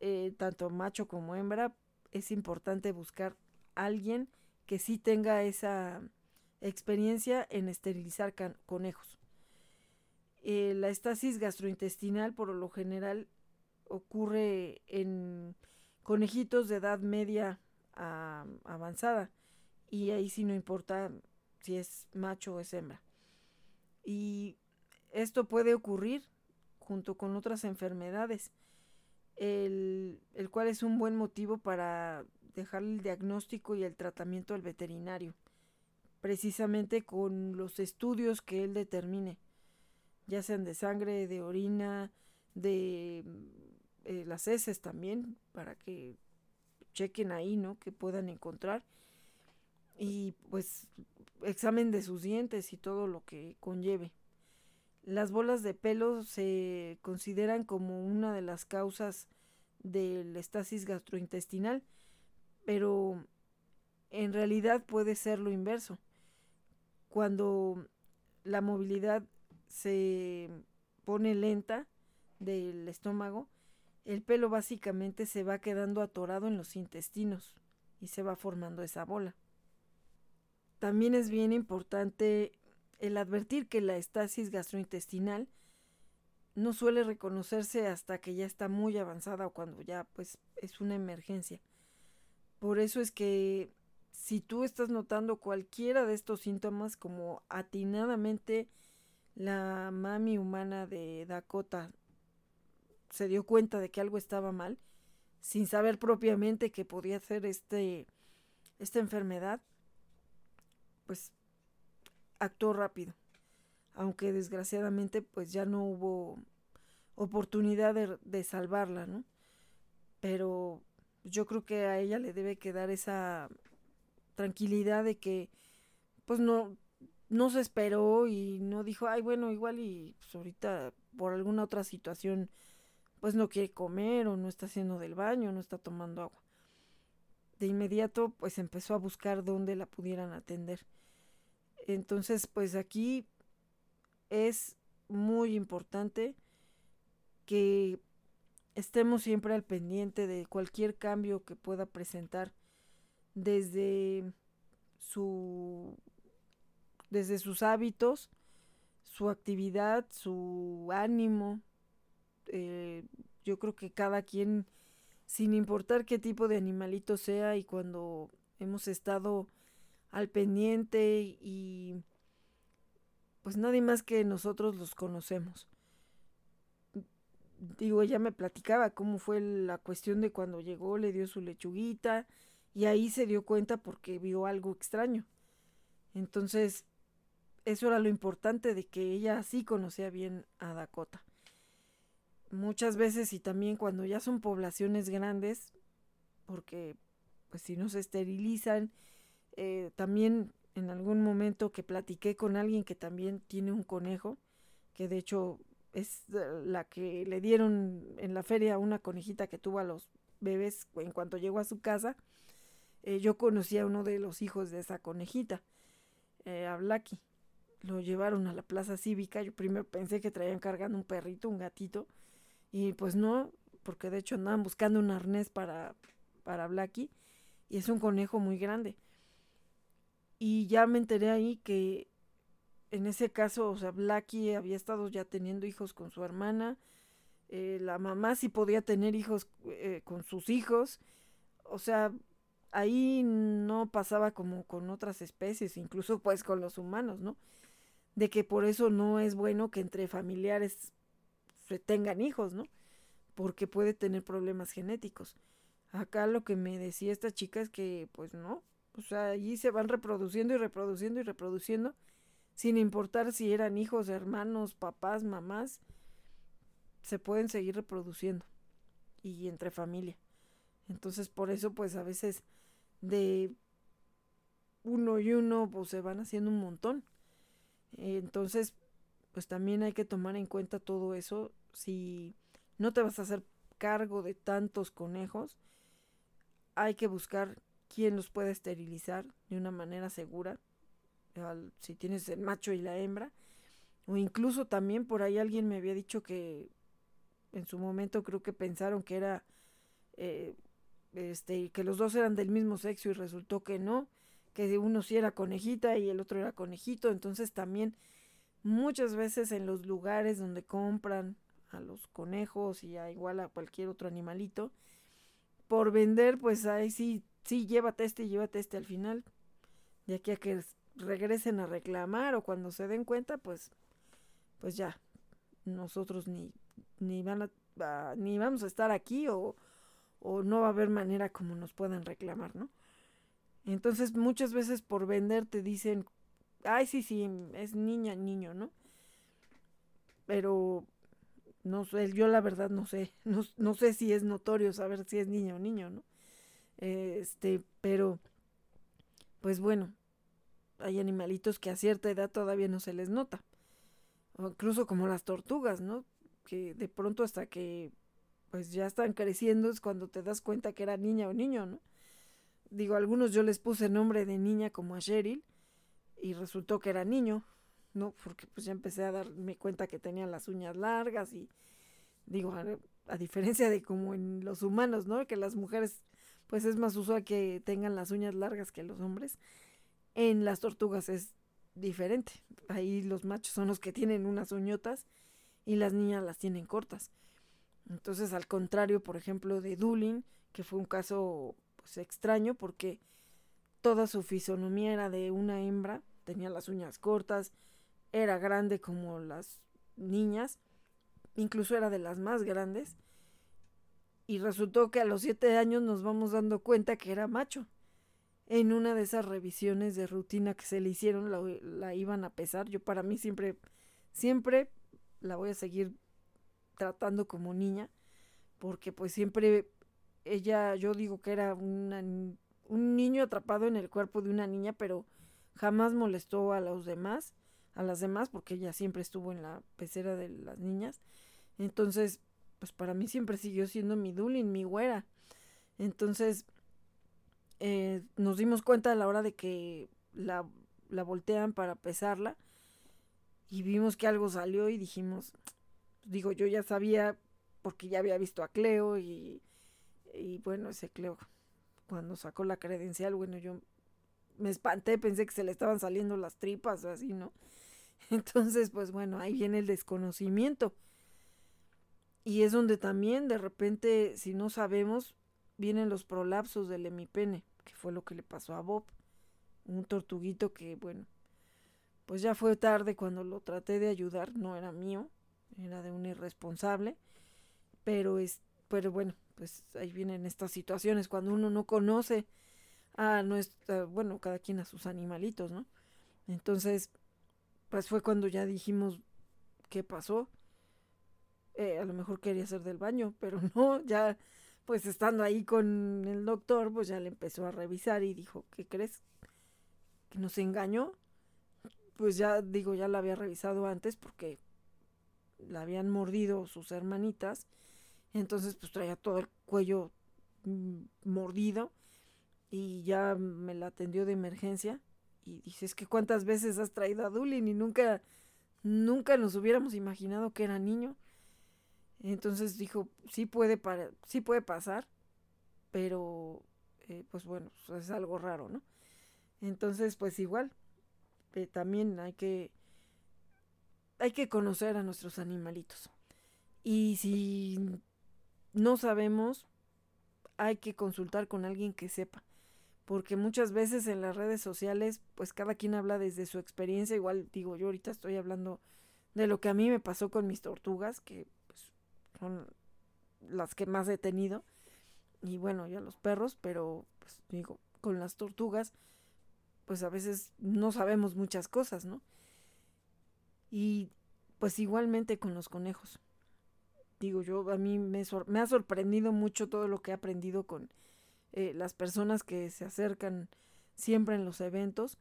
eh, tanto macho como hembra, es importante buscar a alguien que sí tenga esa experiencia en esterilizar conejos. Eh, la estasis gastrointestinal por lo general ocurre en conejitos de edad media a avanzada y ahí sí no importa si es macho o es hembra. Y esto puede ocurrir junto con otras enfermedades, el, el cual es un buen motivo para dejar el diagnóstico y el tratamiento al veterinario, precisamente con los estudios que él determine, ya sean de sangre, de orina, de eh, las heces también, para que chequen ahí, ¿no? Que puedan encontrar. Y pues examen de sus dientes y todo lo que conlleve. Las bolas de pelo se consideran como una de las causas del estasis gastrointestinal, pero en realidad puede ser lo inverso. Cuando la movilidad se pone lenta del estómago, el pelo básicamente se va quedando atorado en los intestinos y se va formando esa bola. También es bien importante el advertir que la estasis gastrointestinal no suele reconocerse hasta que ya está muy avanzada o cuando ya pues es una emergencia. Por eso es que si tú estás notando cualquiera de estos síntomas como atinadamente la mami humana de Dakota se dio cuenta de que algo estaba mal, sin saber propiamente que podía ser este, esta enfermedad, pues actuó rápido. Aunque desgraciadamente pues ya no hubo oportunidad de, salvarla, ¿no? Pero yo creo que a ella le debe quedar esa tranquilidad de que pues no, no se esperó y no dijo, ay bueno, igual y pues ahorita por alguna otra situación pues no quiere comer o no está haciendo del baño, no está tomando agua. De inmediato pues empezó a buscar dónde la pudieran atender. Entonces pues aquí es muy importante que estemos siempre al pendiente de cualquier cambio que pueda presentar desde su desde sus hábitos, su actividad, su ánimo, eh, yo creo que cada quien, sin importar qué tipo de animalito sea y cuando hemos estado al pendiente y pues nadie más que nosotros los conocemos. Digo, ella me platicaba cómo fue la cuestión de cuando llegó, le dio su lechuguita y ahí se dio cuenta porque vio algo extraño. Entonces, eso era lo importante de que ella sí conocía bien a Dakota muchas veces y también cuando ya son poblaciones grandes, porque pues si no se esterilizan, eh, también en algún momento que platiqué con alguien que también tiene un conejo, que de hecho es la que le dieron en la feria una conejita que tuvo a los bebés en cuanto llegó a su casa, eh, yo conocí a uno de los hijos de esa conejita, eh, a Blacky. Lo llevaron a la plaza cívica. Yo primero pensé que traían cargando un perrito, un gatito. Y pues no, porque de hecho andaban buscando un arnés para, para Blacky. Y es un conejo muy grande. Y ya me enteré ahí que en ese caso, o sea, Blacky había estado ya teniendo hijos con su hermana. Eh, la mamá sí podía tener hijos eh, con sus hijos. O sea, ahí no pasaba como con otras especies, incluso pues con los humanos, ¿no? De que por eso no es bueno que entre familiares se tengan hijos, ¿no? Porque puede tener problemas genéticos. Acá lo que me decía esta chica es que pues no, o sea, allí se van reproduciendo y reproduciendo y reproduciendo, sin importar si eran hijos, hermanos, papás, mamás, se pueden seguir reproduciendo y entre familia. Entonces por eso pues a veces de uno y uno, pues se van haciendo un montón. Entonces, pues también hay que tomar en cuenta todo eso. Si no te vas a hacer cargo de tantos conejos, hay que buscar quién los puede esterilizar de una manera segura. si tienes el macho y la hembra. O incluso también por ahí alguien me había dicho que en su momento creo que pensaron que era eh, este, que los dos eran del mismo sexo y resultó que no, que uno sí era conejita y el otro era conejito, entonces también muchas veces en los lugares donde compran a los conejos y a igual a cualquier otro animalito, por vender, pues ahí sí, sí, llévate este y llévate este al final, de aquí a que regresen a reclamar o cuando se den cuenta, pues, pues ya, nosotros ni, ni van a, ni vamos a estar aquí o, o no va a haber manera como nos puedan reclamar, ¿no? Entonces muchas veces por vender te dicen, ay, sí, sí, es niña, niño, ¿no? Pero no sé, yo la verdad no sé, no, sé si es notorio saber si es niña o niño, ¿no? Este, pero, pues bueno, hay animalitos que a cierta edad todavía no se les nota. O incluso como las tortugas, ¿no? Que de pronto hasta que pues ya están creciendo, es cuando te das cuenta que era niña o niño, ¿no? Digo, algunos yo les puse nombre de niña como a Cheryl y resultó que era niño, ¿no? Porque pues ya empecé a darme cuenta que tenían las uñas largas y digo, a, diferencia de como en los humanos, ¿no? Que las mujeres pues es más usual que tengan las uñas largas que los hombres. En las tortugas es diferente. Ahí los machos son los que tienen unas uñotas y las niñas las tienen cortas. Entonces, al contrario, por ejemplo, de Dulin, que fue un caso pues, extraño porque toda su fisonomía era de una hembra, tenía las uñas cortas, era grande como las niñas, incluso era de las más grandes, y resultó que a los siete años nos vamos dando cuenta que era macho. En una de esas revisiones de rutina que se le hicieron, la, la iban a pesar. Yo para mí siempre, siempre la voy a seguir tratando como niña, porque pues siempre ella, yo digo que era un niño atrapado en el cuerpo de una niña, pero jamás molestó a los demás, a las demás, porque ella siempre estuvo en la pecera de las niñas. Entonces, pues para mí siempre siguió siendo mi Dulin, mi güera. Entonces, eh, nos dimos cuenta a la hora de que la, la voltean para pesarla y vimos que algo salió y dijimos, digo, yo ya sabía porque ya había visto a Cleo y, y bueno, ese Cleo, cuando sacó la credencial, bueno, yo me espanté, pensé que se le estaban saliendo las tripas o así, ¿no? Entonces, pues bueno, ahí viene el desconocimiento. Y es donde también de repente, si no sabemos, vienen los prolapsos del hemipene, que fue lo que le pasó a Bob. Un tortuguito que, bueno, pues ya fue tarde cuando lo traté de ayudar, no era mío, era de un irresponsable, pero es, pero bueno, pues ahí vienen estas situaciones cuando uno no conoce a nuestra, bueno, cada quien a sus animalitos, ¿no? Entonces, pues fue cuando ya dijimos qué pasó. Eh, a lo mejor quería hacer del baño, pero no, ya pues estando ahí con el doctor, pues ya le empezó a revisar y dijo, ¿qué crees? Que nos engañó. Pues ya digo, ya la había revisado antes porque la habían mordido sus hermanitas, entonces pues traía todo el cuello mm, mordido y ya me la atendió de emergencia y dice, es que cuántas veces has traído a Dulin y nunca, nunca nos hubiéramos imaginado que era niño. Entonces dijo, sí puede, para, sí puede pasar, pero eh, pues bueno, es algo raro, ¿no? Entonces, pues igual, eh, también hay que, hay que conocer a nuestros animalitos. Y si no sabemos, hay que consultar con alguien que sepa. Porque muchas veces en las redes sociales, pues cada quien habla desde su experiencia. Igual digo, yo ahorita estoy hablando de lo que a mí me pasó con mis tortugas, que pues, son las que más he tenido. Y bueno, ya los perros, pero pues digo, con las tortugas, pues a veces no sabemos muchas cosas, ¿no? Y pues igualmente con los conejos. Digo, yo a mí me, me ha sorprendido mucho todo lo que he aprendido con eh, las personas que se acercan siempre en los eventos,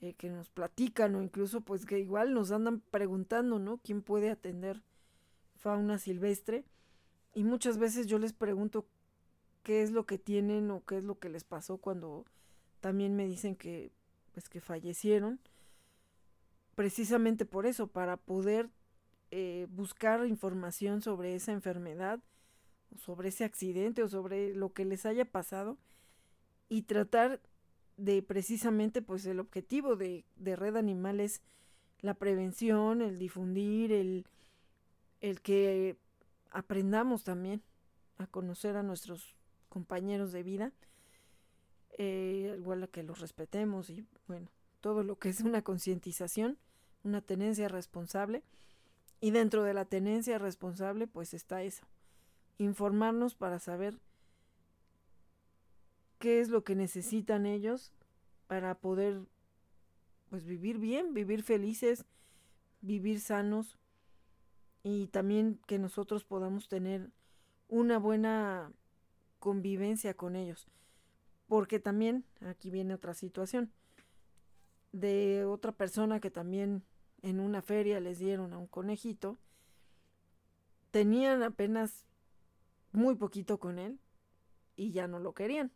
eh, que nos platican o incluso pues que igual nos andan preguntando, ¿no? ¿Quién puede atender fauna silvestre? Y muchas veces yo les pregunto qué es lo que tienen o qué es lo que les pasó cuando también me dicen que pues que fallecieron precisamente por eso para poder eh, buscar información sobre esa enfermedad o sobre ese accidente o sobre lo que les haya pasado y tratar de precisamente pues el objetivo de, de Red Animal es la prevención, el difundir, el, el que aprendamos también a conocer a nuestros compañeros de vida, eh, igual a que los respetemos y bueno, todo lo que es una concientización, una tenencia responsable. Y dentro de la tenencia responsable, pues está eso, informarnos para saber qué es lo que necesitan ellos para poder pues vivir bien, vivir felices, vivir sanos y también que nosotros podamos tener una buena convivencia con ellos. Porque también, aquí viene otra situación, de otra persona que también en una feria les dieron a un conejito, tenían apenas muy poquito con él y ya no lo querían.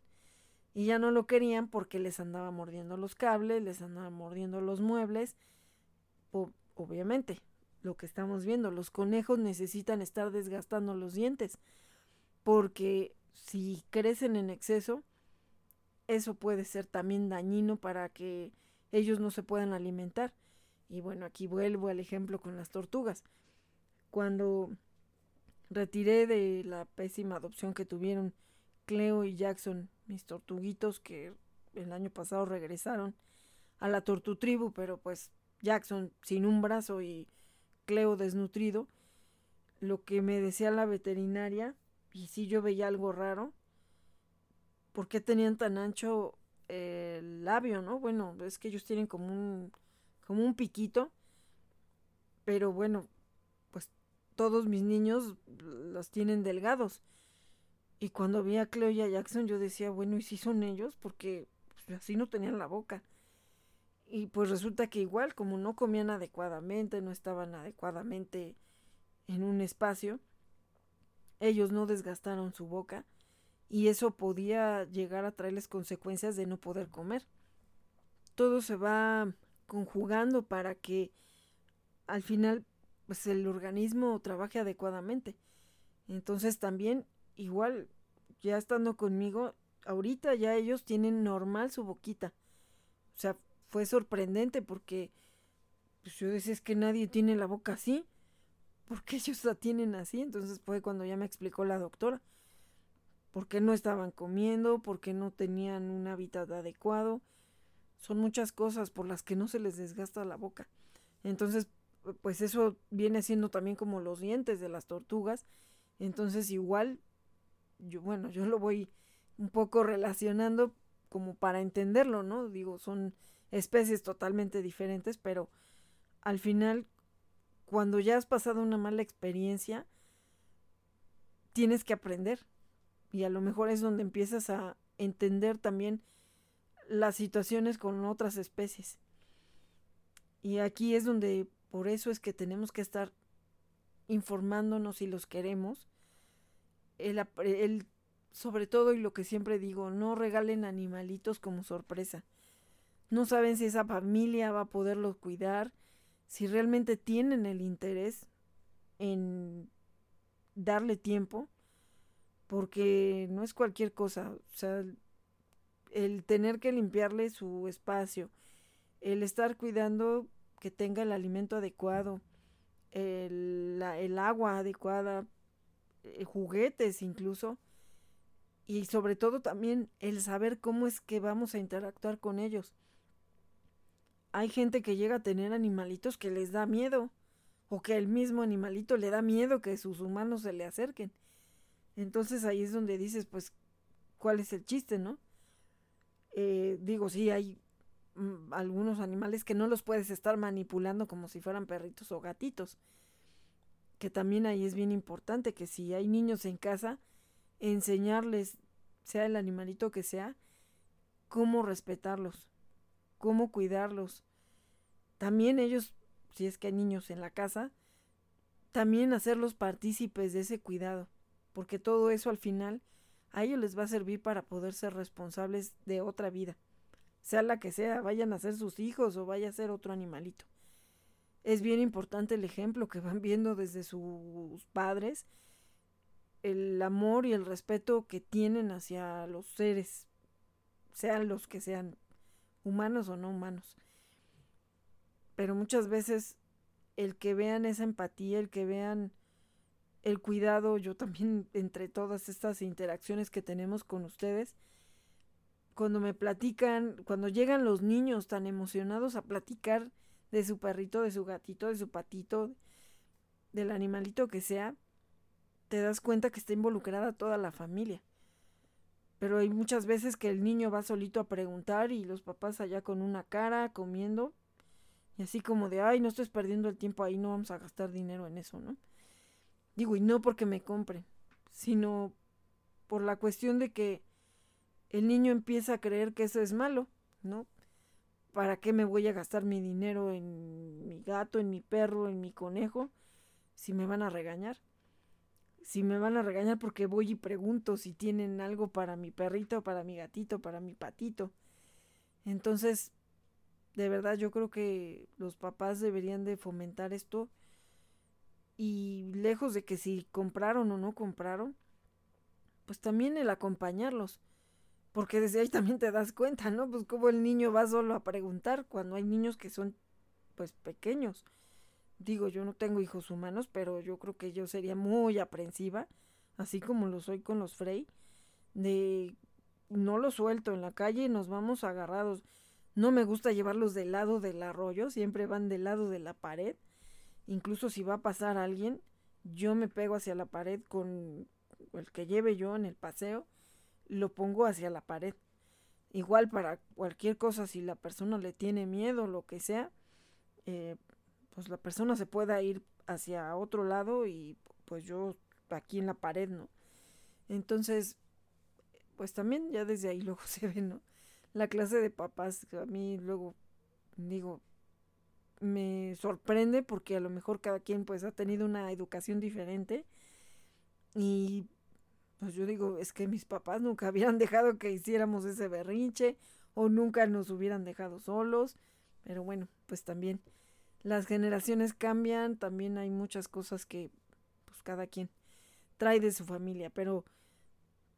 Y ya no lo querían porque les andaba mordiendo los cables, les andaba mordiendo los muebles. obviamente, lo que estamos viendo, los conejos necesitan estar desgastando los dientes porque si crecen en exceso, eso puede ser también dañino para que ellos no se puedan alimentar. Y bueno, aquí vuelvo al ejemplo con las tortugas. Cuando retiré de la pésima adopción que tuvieron Cleo y Jackson, mis tortuguitos que el año pasado regresaron a la tortutribu, pero pues Jackson sin un brazo y Cleo desnutrido, lo que me decía la veterinaria y si yo veía algo raro, ¿por qué tenían tan ancho el labio, no? Bueno, es que ellos tienen como un, como un piquito, pero bueno, pues todos mis niños los tienen delgados. Y cuando vi a Cleo y a Jackson, yo decía, bueno, ¿y si son ellos? Porque pues, así no tenían la boca. Y pues resulta que igual, como no comían adecuadamente, no estaban adecuadamente en un espacio, ellos no desgastaron su boca y eso podía llegar a traerles consecuencias de no poder comer. Todo se va conjugando para que al final pues el organismo trabaje adecuadamente. Entonces también igual ya estando conmigo, ahorita ya ellos tienen normal su boquita. O sea, fue sorprendente porque pues yo decía es que nadie tiene la boca así. porque ellos la tienen así? Entonces fue cuando ya me explicó la doctora. ¿Por qué no estaban comiendo? ¿Por qué no tenían un hábitat adecuado? Son muchas cosas por las que no se les desgasta la boca. Entonces, pues eso viene siendo también como los dientes de las tortugas. Entonces, igual, yo, bueno, yo lo voy un poco relacionando como para entenderlo, ¿no? Digo, son especies totalmente diferentes, pero al final cuando ya has pasado una mala experiencia, tienes que aprender. Y a lo mejor es donde empiezas a entender también las situaciones con otras especies. Y aquí es donde por eso es que tenemos que estar informándonos si los queremos. El, el sobre todo y lo que siempre digo, no regalen animalitos como sorpresa. No saben si esa familia va a poderlos cuidar, si realmente tienen el interés en darle tiempo, porque no es cualquier cosa, o sea, el tener que limpiarle su espacio, el estar cuidando que tenga el alimento adecuado, el, el agua adecuada, eh, juguetes incluso, y sobre todo también el saber cómo es que vamos a interactuar con ellos. Hay gente que llega a tener animalitos que les da miedo o que el mismo animalito le da miedo que sus humanos se le acerquen. Entonces ahí es donde dices, pues, ¿cuál es el chiste, no? Eh, digo, sí, hay mm, algunos animales que no los puedes estar manipulando como si fueran perritos o gatitos. Que también ahí es bien importante que si hay niños en casa, enseñarles, sea el animalito que sea, cómo respetarlos, cómo cuidarlos. También ellos, si es que hay niños en la casa, también hacerlos partícipes de ese cuidado, porque todo eso al final a ellos les va a servir para poder ser responsables de otra vida, sea la que sea, vayan a ser sus hijos o vaya a ser otro animalito. Es bien importante el ejemplo que van viendo desde sus padres el amor y el respeto que tienen hacia los seres, sean los que sean, humanos o no humanos. Pero muchas veces el que vean esa empatía, el que vean el cuidado, yo también entre todas estas interacciones que tenemos con ustedes, cuando me platican, cuando llegan los niños tan emocionados a platicar de su perrito, de su gatito, de su patito, del animalito que sea, te das cuenta que está involucrada toda la familia. Pero hay muchas veces que el niño va solito a preguntar y los papás allá con una cara, comiendo, y así como de, ay, no estés perdiendo el tiempo ahí, no vamos a gastar dinero en eso, ¿no? Digo, y no porque me compren, sino por la cuestión de que el niño empieza a creer que eso es malo, ¿no? ¿Para qué me voy a gastar mi dinero en mi gato, en mi perro, en mi conejo, si me van a regañar? si me van a regañar porque voy y pregunto si tienen algo para mi perrito, para mi gatito, para mi patito. Entonces, de verdad yo creo que los papás deberían de fomentar esto y lejos de que si compraron o no compraron, pues también el acompañarlos. Porque desde ahí también te das cuenta, ¿no? Pues como el niño va solo a preguntar cuando hay niños que son pues pequeños. Digo, yo no tengo hijos humanos, pero yo creo que yo sería muy aprensiva, así como lo soy con los Frey, de no los suelto en la calle y nos vamos agarrados. No me gusta llevarlos del lado del arroyo, siempre van del lado de la pared. Incluso si va a pasar alguien, yo me pego hacia la pared con el que lleve yo en el paseo, lo pongo hacia la pared. Igual para cualquier cosa, si la persona le tiene miedo, lo que sea, eh, pues la persona se pueda ir hacia otro lado y pues yo aquí en la pared, ¿no? Entonces, pues también ya desde ahí luego se ve, ¿no? La clase de papás, a mí luego digo, me sorprende porque a lo mejor cada quien pues ha tenido una educación diferente y pues yo digo, es que mis papás nunca habían dejado que hiciéramos ese berrinche o nunca nos hubieran dejado solos, pero bueno, pues también las generaciones cambian, también hay muchas cosas que pues cada quien trae de su familia, pero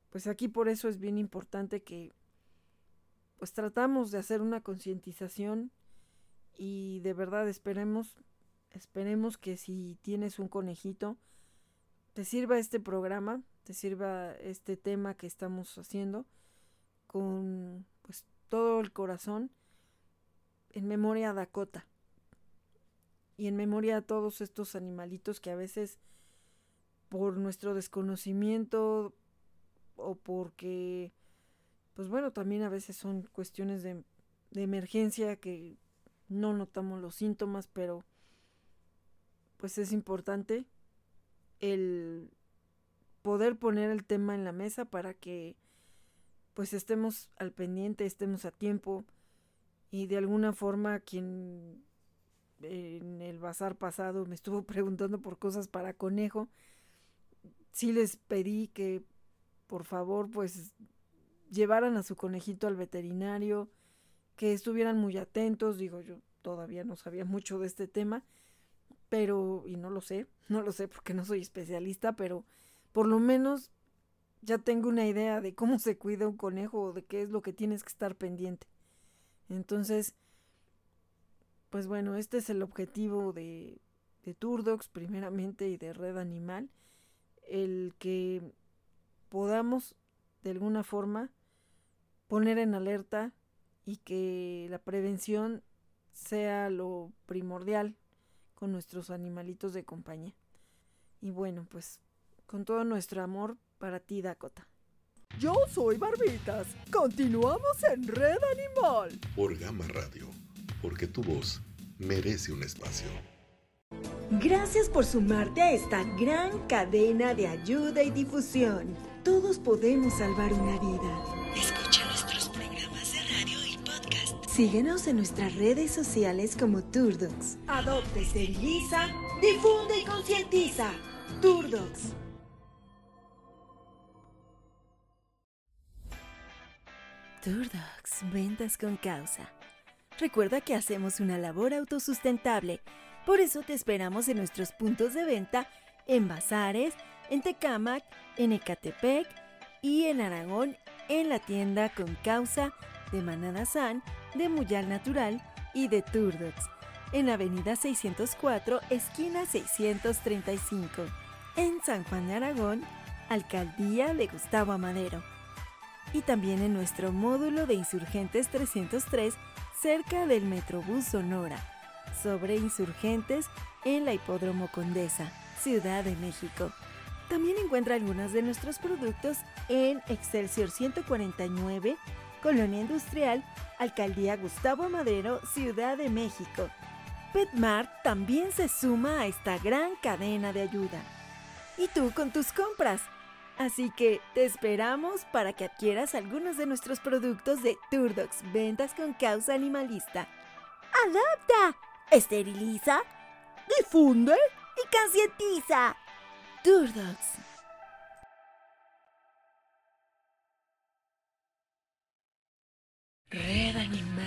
pues aquí por eso es bien importante que pues tratamos de hacer una concientización y de verdad esperemos esperemos que si tienes un conejito te sirva este programa, te sirva este tema que estamos haciendo con pues todo el corazón en memoria a Dakota y en memoria a todos estos animalitos que a veces por nuestro desconocimiento o porque pues bueno también a veces son cuestiones de, de emergencia que no notamos los síntomas pero pues es importante el poder poner el tema en la mesa para que pues estemos al pendiente, estemos a tiempo y de alguna forma quien en el bazar pasado me estuvo preguntando por cosas para conejo. Sí les pedí que por favor, pues llevaran a su conejito al veterinario, que estuvieran muy atentos, digo yo todavía no sabía mucho de este tema, pero, y no lo sé, no lo sé porque no soy especialista, pero por lo menos ya tengo una idea de cómo se cuida un conejo o de qué es lo que tienes que estar pendiente. Entonces, pues bueno, este es el objetivo de, de Turdox primeramente y de Red Animal, el que podamos de alguna forma poner en alerta y que la prevención sea lo primordial con nuestros animalitos de compañía. Y bueno, pues con todo nuestro amor para ti, Dakota. Yo soy Barbitas. Continuamos en Red Animal. Por Gama Radio, porque tu voz merece un espacio. Gracias por sumarte a esta gran cadena de ayuda y difusión. Todos podemos salvar una vida. Escucha Síguenos en nuestras redes sociales como Turdocs. Adopte, esteriliza, difunde y concientiza. Turdocs. Turdocs, ventas con causa. Recuerda que hacemos una labor autosustentable, por eso te esperamos en nuestros puntos de venta en Bazares, en Tecámac, en Ecatepec y en Aragón en la tienda con causa de Manada San, de Muyal Natural y de Turdocs, en Avenida 604, esquina 635, en San Juan de Aragón, Alcaldía de Gustavo Amadero y también en nuestro módulo de Insurgentes 303 cerca del Metrobús Sonora, sobre Insurgentes en la Hipódromo Condesa, Ciudad de México. También encuentra algunos de nuestros productos en Excelsior 149, Colonia Industrial, Alcaldía Gustavo Madero, Ciudad de México. Petmart también se suma a esta gran cadena de ayuda. ¿Y tú con tus compras? Así que te esperamos para que adquieras algunos de nuestros productos de Turdox, ventas con causa animalista. Adapta, esteriliza, difunde y concientiza. Turdox. Red Animal.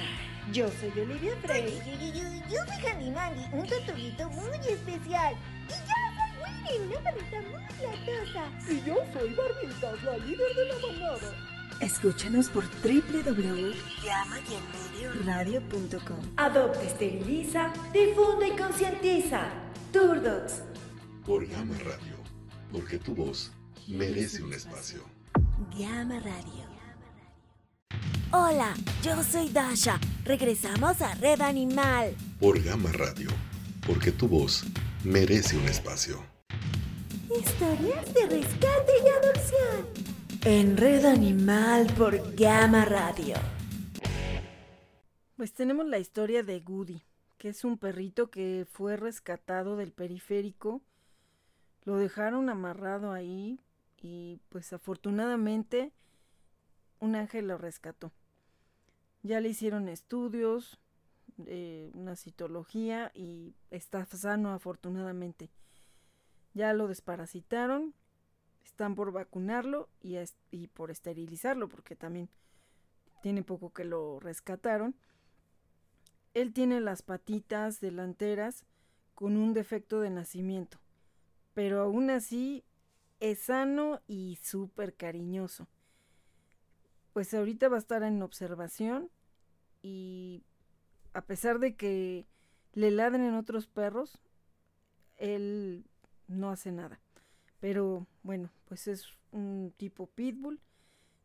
Yo soy Olivia Frey. Yo, yo, yo, yo soy Hanimandi, un tortuguito muy especial. Y yo soy Winnie, una perrita muy latosa. Y yo soy Barbitas, la líder de la manada. Escúchanos por www.llama-radio.com. Adopta, esteriliza, difunde y concientiza. Turdocs. Por Gama Radio, porque tu voz merece un espacio. Gama Radio. Hola, yo soy Dasha. Regresamos a Red Animal. Por Gama Radio, porque tu voz merece un espacio. Historias de rescate y adopción. En Red Animal por Gama Radio. Pues tenemos la historia de Goody, que es un perrito que fue rescatado del periférico. Lo dejaron amarrado ahí y pues afortunadamente un ángel lo rescató. Ya le hicieron estudios, eh, una citología y está sano afortunadamente. Ya lo desparasitaron, están por vacunarlo y, y por esterilizarlo porque también tiene poco que lo rescataron. Él tiene las patitas delanteras con un defecto de nacimiento, pero aún así es sano y súper cariñoso. Pues ahorita va a estar en observación y a pesar de que le ladren otros perros, él no hace nada. Pero bueno, pues es un tipo pitbull,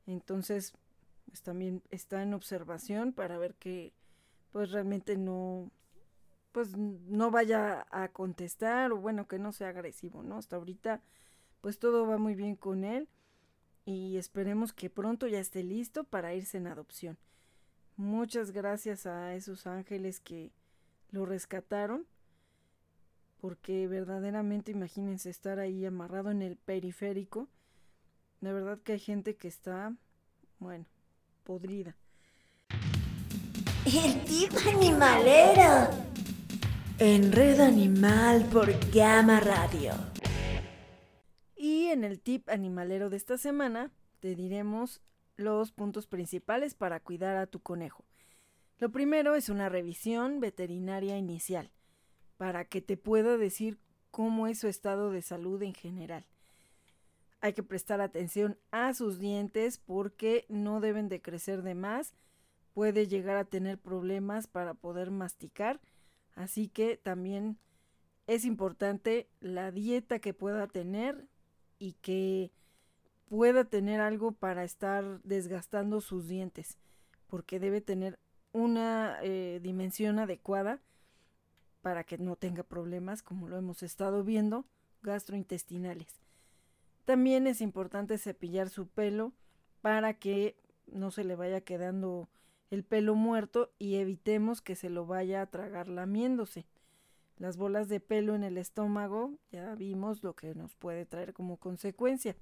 entonces pues también está en observación para ver que pues realmente no pues no vaya a contestar o bueno que no sea agresivo, ¿no? Hasta ahorita pues todo va muy bien con él y esperemos que pronto ya esté listo para irse en adopción. Muchas gracias a esos ángeles que lo rescataron porque verdaderamente imagínense estar ahí amarrado en el periférico. La verdad que hay gente que está, bueno, podrida. El tipo animalero. En Red Animal por Gama Radio. En el tip animalero de esta semana te diremos los puntos principales para cuidar a tu conejo. Lo primero es una revisión veterinaria inicial, para que te pueda decir cómo es su estado de salud en general. Hay que prestar atención a sus dientes porque no deben de crecer de más, puede llegar a tener problemas para poder masticar, así que también es importante la dieta que pueda tener y que pueda tener algo para estar desgastando sus dientes, porque debe tener una eh, dimensión adecuada para que no tenga problemas, como lo hemos estado viendo, gastrointestinales. También es importante cepillar su pelo para que no se le vaya quedando el pelo muerto y evitemos que se lo vaya a tragar lamiéndose. Las bolas de pelo en el estómago, ya vimos lo que nos puede traer como consecuencia.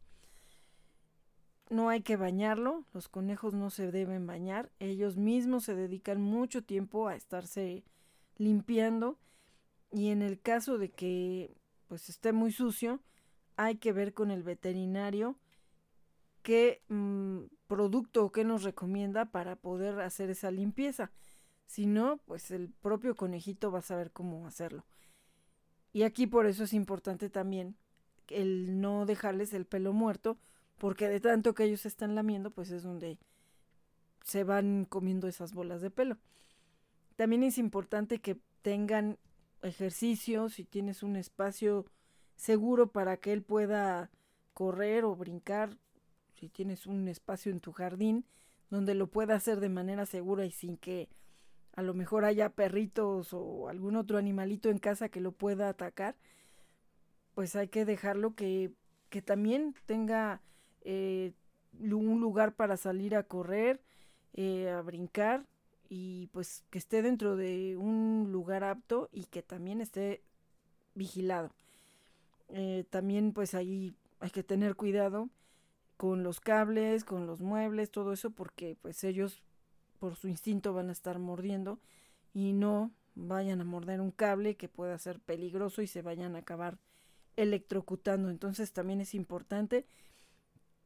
No hay que bañarlo, los conejos no se deben bañar, ellos mismos se dedican mucho tiempo a estarse limpiando y en el caso de que pues esté muy sucio, hay que ver con el veterinario qué mm, producto o qué nos recomienda para poder hacer esa limpieza. Si no, pues el propio conejito va a saber cómo hacerlo. Y aquí por eso es importante también el no dejarles el pelo muerto, porque de tanto que ellos están lamiendo, pues es donde se van comiendo esas bolas de pelo. También es importante que tengan ejercicio, si tienes un espacio seguro para que él pueda correr o brincar, si tienes un espacio en tu jardín donde lo pueda hacer de manera segura y sin que a lo mejor haya perritos o algún otro animalito en casa que lo pueda atacar, pues hay que dejarlo que, que también tenga eh, un lugar para salir a correr, eh, a brincar y pues que esté dentro de un lugar apto y que también esté vigilado. Eh, también pues ahí hay que tener cuidado con los cables, con los muebles, todo eso porque pues ellos por su instinto van a estar mordiendo y no vayan a morder un cable que pueda ser peligroso y se vayan a acabar electrocutando. Entonces también es importante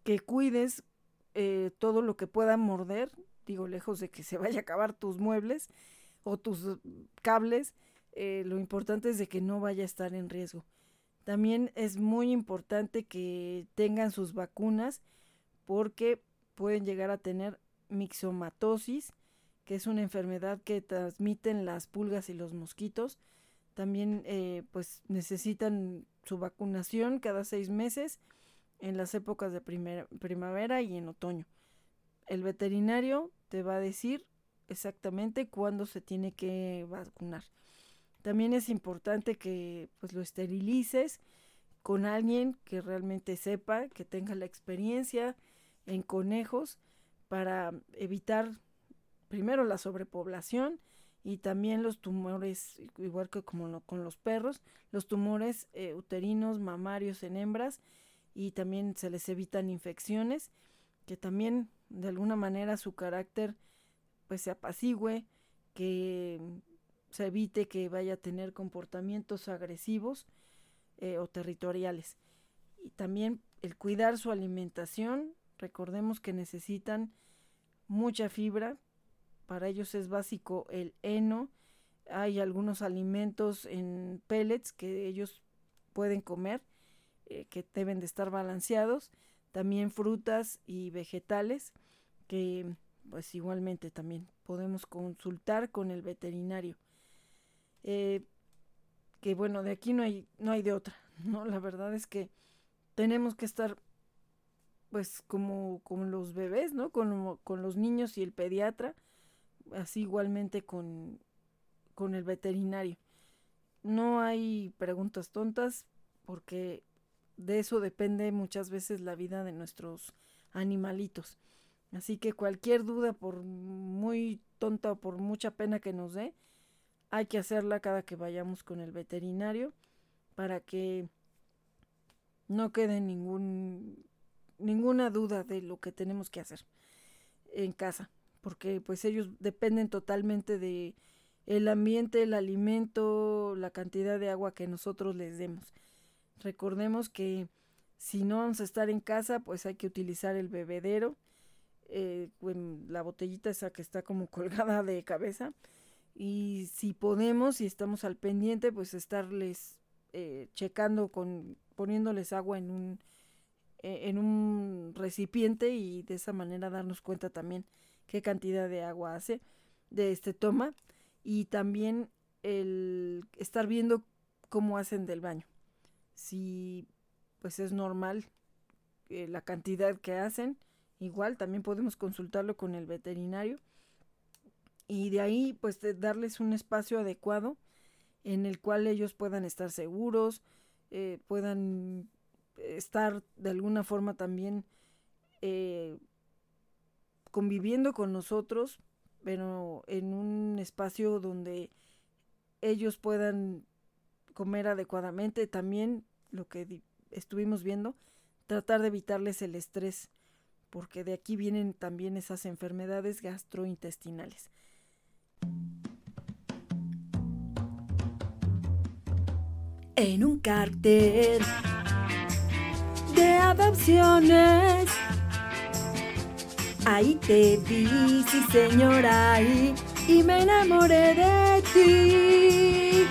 que cuides eh, todo lo que pueda morder, digo, lejos de que se vaya a acabar tus muebles o tus cables, eh, lo importante es de que no vaya a estar en riesgo. También es muy importante que tengan sus vacunas porque pueden llegar a tener mixomatosis, que es una enfermedad que transmiten las pulgas y los mosquitos. También eh, pues necesitan su vacunación cada seis meses en las épocas de primavera y en otoño. El veterinario te va a decir exactamente cuándo se tiene que vacunar. También es importante que pues lo esterilices con alguien que realmente sepa, que tenga la experiencia en conejos para evitar primero la sobrepoblación y también los tumores, igual que como con los perros, los tumores eh, uterinos, mamarios en hembras y también se les evitan infecciones, que también de alguna manera su carácter pues se apacigüe, que se evite que vaya a tener comportamientos agresivos eh, o territoriales. Y también el cuidar su alimentación, Recordemos que necesitan mucha fibra. Para ellos es básico el heno. Hay algunos alimentos en pellets que ellos pueden comer, eh, que deben de estar balanceados. También frutas y vegetales que pues igualmente también podemos consultar con el veterinario. Eh, que bueno, de aquí no hay, no hay de otra, ¿no? La verdad es que tenemos que estar pues como con los bebés, ¿no? Con, con, los niños y el pediatra, así igualmente con, con el veterinario. No hay preguntas tontas porque de eso depende muchas veces la vida de nuestros animalitos. Así que cualquier duda, por muy tonta o por mucha pena que nos dé, hay que hacerla cada que vayamos con el veterinario para que no quede ningún ninguna duda de lo que tenemos que hacer en casa, porque pues ellos dependen totalmente de el ambiente, el alimento, la cantidad de agua que nosotros les demos. Recordemos que Si no vamos a estar en casa, pues hay que utilizar el bebedero, eh, la botellita esa que está como colgada de cabeza. Y si podemos, y estamos al pendiente, pues estarles eh, checando con poniéndoles agua en un en un recipiente y de esa manera darnos cuenta también qué cantidad de agua hace de este toma y también el estar viendo cómo hacen del baño. Si pues es normal eh, la cantidad que hacen igual también podemos consultarlo con el veterinario y de ahí pues darles un espacio adecuado en el cual ellos puedan estar seguros eh, puedan estar de alguna forma también eh, conviviendo con nosotros, pero en un espacio donde ellos puedan comer adecuadamente. También lo que estuvimos viendo, tratar de evitarles el estrés, porque de aquí vienen también esas enfermedades gastrointestinales. En un cartel de adopciones. Ahí te vi, sí señora, y, y me enamoré de ti.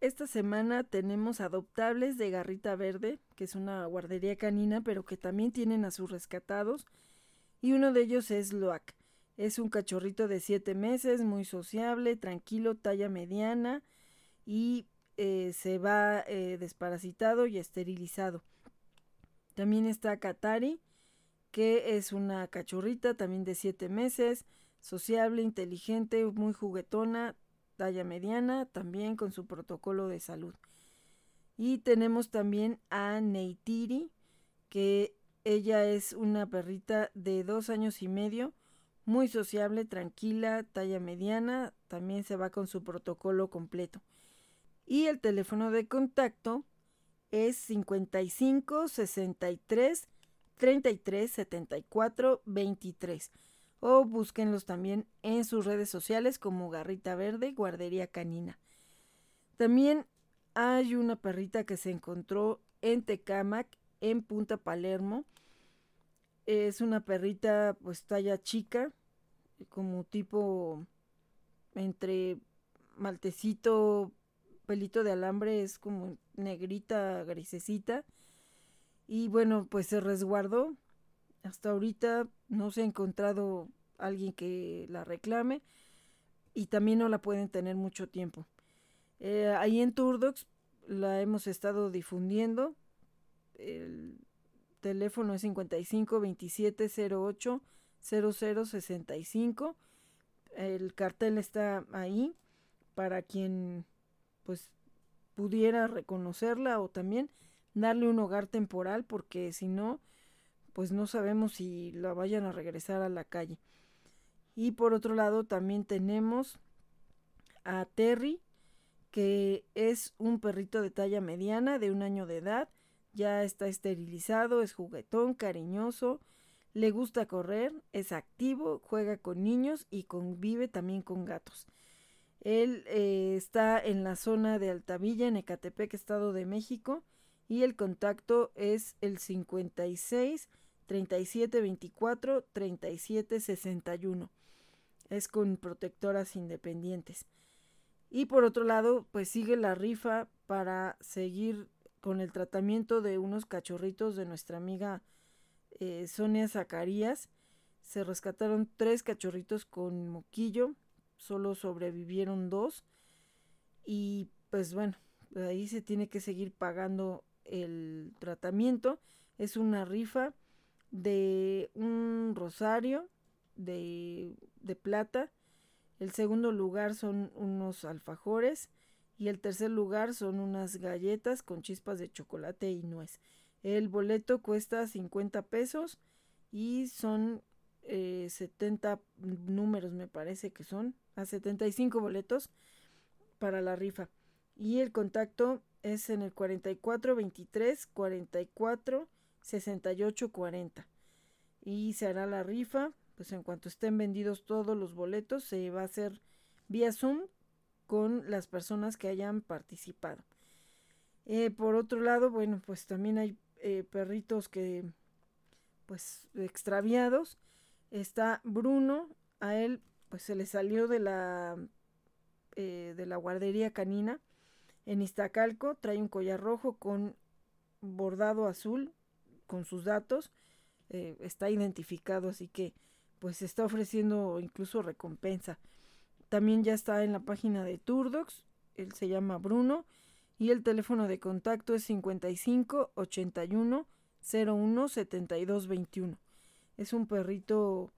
Esta semana tenemos adoptables de Garrita Verde, que es una guardería canina, pero que también tienen a sus rescatados. Y uno de ellos es Loac. Es un cachorrito de 7 meses, muy sociable, tranquilo, talla mediana y eh, se va eh, desparasitado y esterilizado. También está Katari, que es una cachorrita también de 7 meses, sociable, inteligente, muy juguetona, talla mediana, también con su protocolo de salud. Y tenemos también a Neytiri, que ella es una perrita de dos años y medio, muy sociable, tranquila, talla mediana, también se va con su protocolo completo. Y el teléfono de contacto es 55 63 33 74 23 o búsquenlos también en sus redes sociales como Garrita Verde Guardería Canina. También hay una perrita que se encontró en Tecamac, en Punta Palermo. Es una perrita pues talla chica, como tipo entre maltecito, pelito de alambre, es como negrita, grisecita. Y bueno, pues se resguardó. Hasta ahorita no se ha encontrado alguien que la reclame y también no la pueden tener mucho tiempo. Eh, ahí en Turdox la hemos estado difundiendo. El teléfono es 55 27 08 0065. El cartel está ahí para quien pues pudiera reconocerla o también darle un hogar temporal porque si no, pues no sabemos si la vayan a regresar a la calle. Y por otro lado también tenemos a Terry, que es un perrito de talla mediana de un año de edad, ya está esterilizado, es juguetón, cariñoso, le gusta correr, es activo, juega con niños y convive también con gatos. Él eh, está en la zona de Altavilla, en Ecatepec, Estado de México, y el contacto es el 56 37 24 37 61. Es con protectoras independientes. Y por otro lado, pues sigue la rifa para seguir con el tratamiento de unos cachorritos de nuestra amiga eh, Sonia Zacarías. Se rescataron tres cachorritos con moquillo, solo sobrevivieron dos y pues bueno, ahí se tiene que seguir pagando el tratamiento. Es una rifa de un rosario de, de plata. El segundo lugar son unos alfajores y el tercer lugar son unas galletas con chispas de chocolate y nuez. El boleto cuesta 50 pesos y son 70 eh, números me parece que son, a 75 boletos para la rifa. Y el contacto es en el 44 23 44 68 40. Y se hará la rifa, pues en cuanto estén vendidos todos los boletos, se va a hacer vía Zoom con las personas que hayan participado. Eh, por otro lado, bueno, pues también hay eh, perritos que, pues, extraviados. Está Bruno, a él, pues, se le salió de la, eh, de la guardería canina en Iztacalco. Trae un collar rojo con bordado azul con sus datos. Eh, está identificado, así que, pues, está ofreciendo incluso recompensa. También ya está en la página de Turdox. Él se llama Bruno y el teléfono de contacto es 55 81 01 72 21. Es un perrito,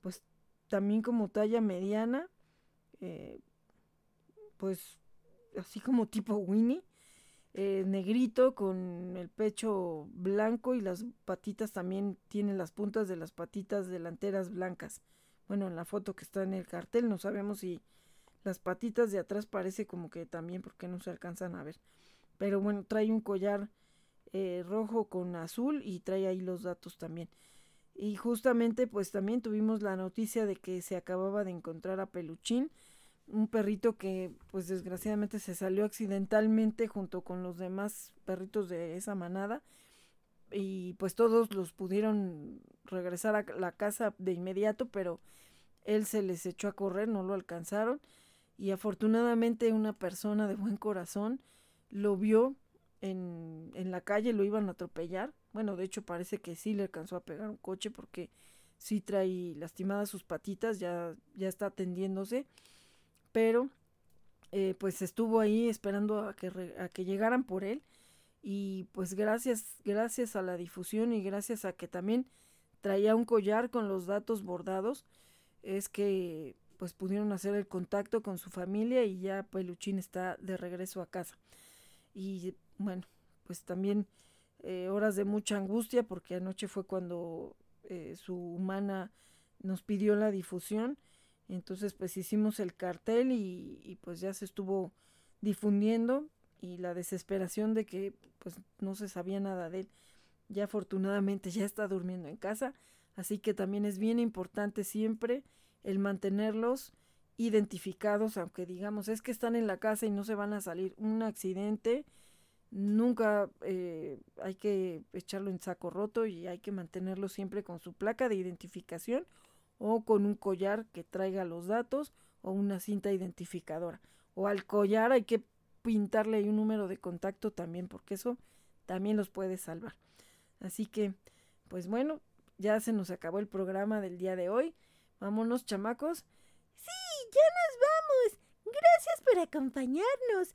pues también como talla mediana, eh, pues así como tipo Winnie, eh, negrito con el pecho blanco y las patitas también tienen las puntas de las patitas delanteras blancas. Bueno, en la foto que está en el cartel no sabemos si las patitas de atrás parece como que también porque no se alcanzan a ver. Pero bueno, trae un collar eh, rojo con azul y trae ahí los datos también. Y justamente pues también tuvimos la noticia de que se acababa de encontrar a Peluchín, un perrito que pues desgraciadamente se salió accidentalmente junto con los demás perritos de esa manada y pues todos los pudieron regresar a la casa de inmediato, pero él se les echó a correr, no lo alcanzaron y afortunadamente una persona de buen corazón lo vio en, en, la calle, lo iban a atropellar. Bueno, de hecho parece que sí le alcanzó a pegar un coche porque sí trae lastimadas sus patitas, ya, ya está atendiéndose, pero eh, pues estuvo ahí esperando a que, a que llegaran por él y pues gracias, gracias a la difusión y gracias a que también traía un collar con los datos bordados, es que pues pudieron hacer el contacto con su familia y ya Peluchín está de regreso a casa. Y bueno, pues también eh, horas de mucha angustia porque anoche fue cuando eh, su humana nos pidió la difusión. Entonces pues hicimos el cartel y, y, pues ya se estuvo difundiendo y la desesperación de que pues no se sabía nada de él. Ya afortunadamente ya está durmiendo en casa, así que también es bien importante siempre el mantenerlos identificados, aunque digamos es que están en la casa y no se van a salir. Un accidente nunca eh, hay que echarlo en saco roto y hay que mantenerlo siempre con su placa de identificación o con un collar que traiga los datos o una cinta identificadora. O al collar hay que pintarle un número de contacto también porque eso también los puede salvar. Así que, pues bueno, ya se nos acabó el programa del día de hoy. Vámonos, chamacos. Sí, ya nos vamos. Gracias por acompañarnos.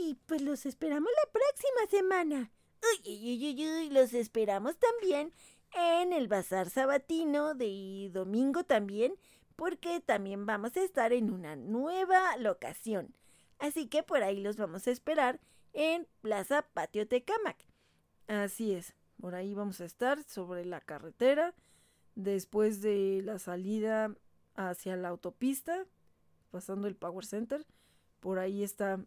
Y pues los esperamos la próxima semana. Uy, uy, uy, uy, los esperamos también en el bazar sabatino de domingo también, porque también vamos a estar en una nueva locación. Así que por ahí los vamos a esperar en Plaza Patio Tecamac. Así es, por ahí vamos a estar sobre la carretera después de la salida hacia la autopista, pasando el Power Center, por ahí está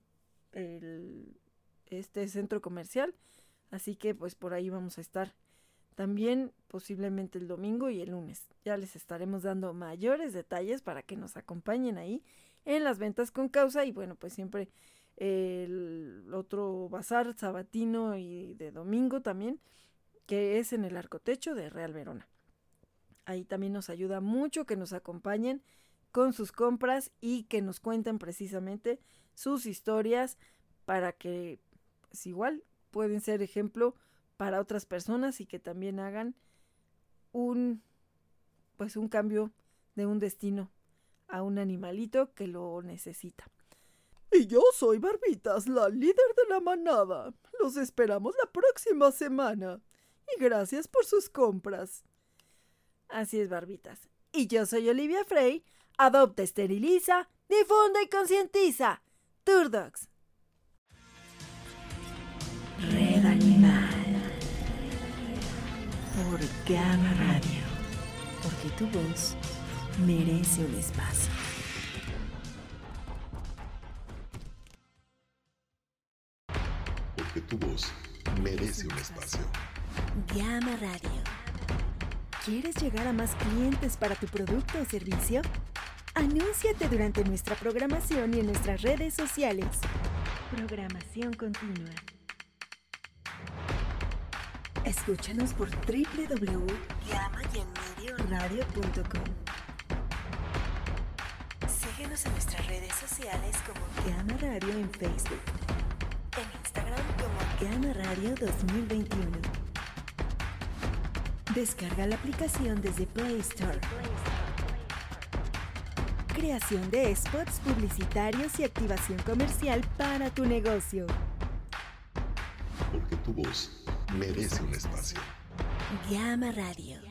este centro comercial, así que pues por ahí vamos a estar también posiblemente el domingo y el lunes. Ya les estaremos dando mayores detalles para que nos acompañen ahí en las ventas con causa y bueno pues siempre el otro bazar sabatino y de domingo también que es en el arcotecho de Real Verona. Ahí también nos ayuda mucho que nos acompañen con sus compras y que nos cuenten precisamente sus historias para que, pues igual, pueden ser ejemplo para otras personas y que también hagan un, pues un cambio de un destino a un animalito que lo necesita. Y yo soy Barbitas, la líder de la manada. Los esperamos la próxima semana. Y gracias por sus compras. Así es, barbitas. Y yo soy Olivia Frey. Adopta, esteriliza, difunde y concientiza. Turdogs. Red Animal. Por Gamma Radio. Porque tu voz merece un espacio. Porque tu voz merece un espacio. Gamma Radio. ¿Quieres llegar a más clientes para tu producto o servicio? Anúnciate durante nuestra programación y en nuestras redes sociales. Programación continua. Escúchanos por www.gamma-radio.com. Síguenos en nuestras redes sociales como Gamma Radio en Facebook. En Instagram como Gamma Radio 2021. Descarga la aplicación desde Play Store. Creación de spots publicitarios y activación comercial para tu negocio. Porque tu voz merece un espacio. Gamma Radio.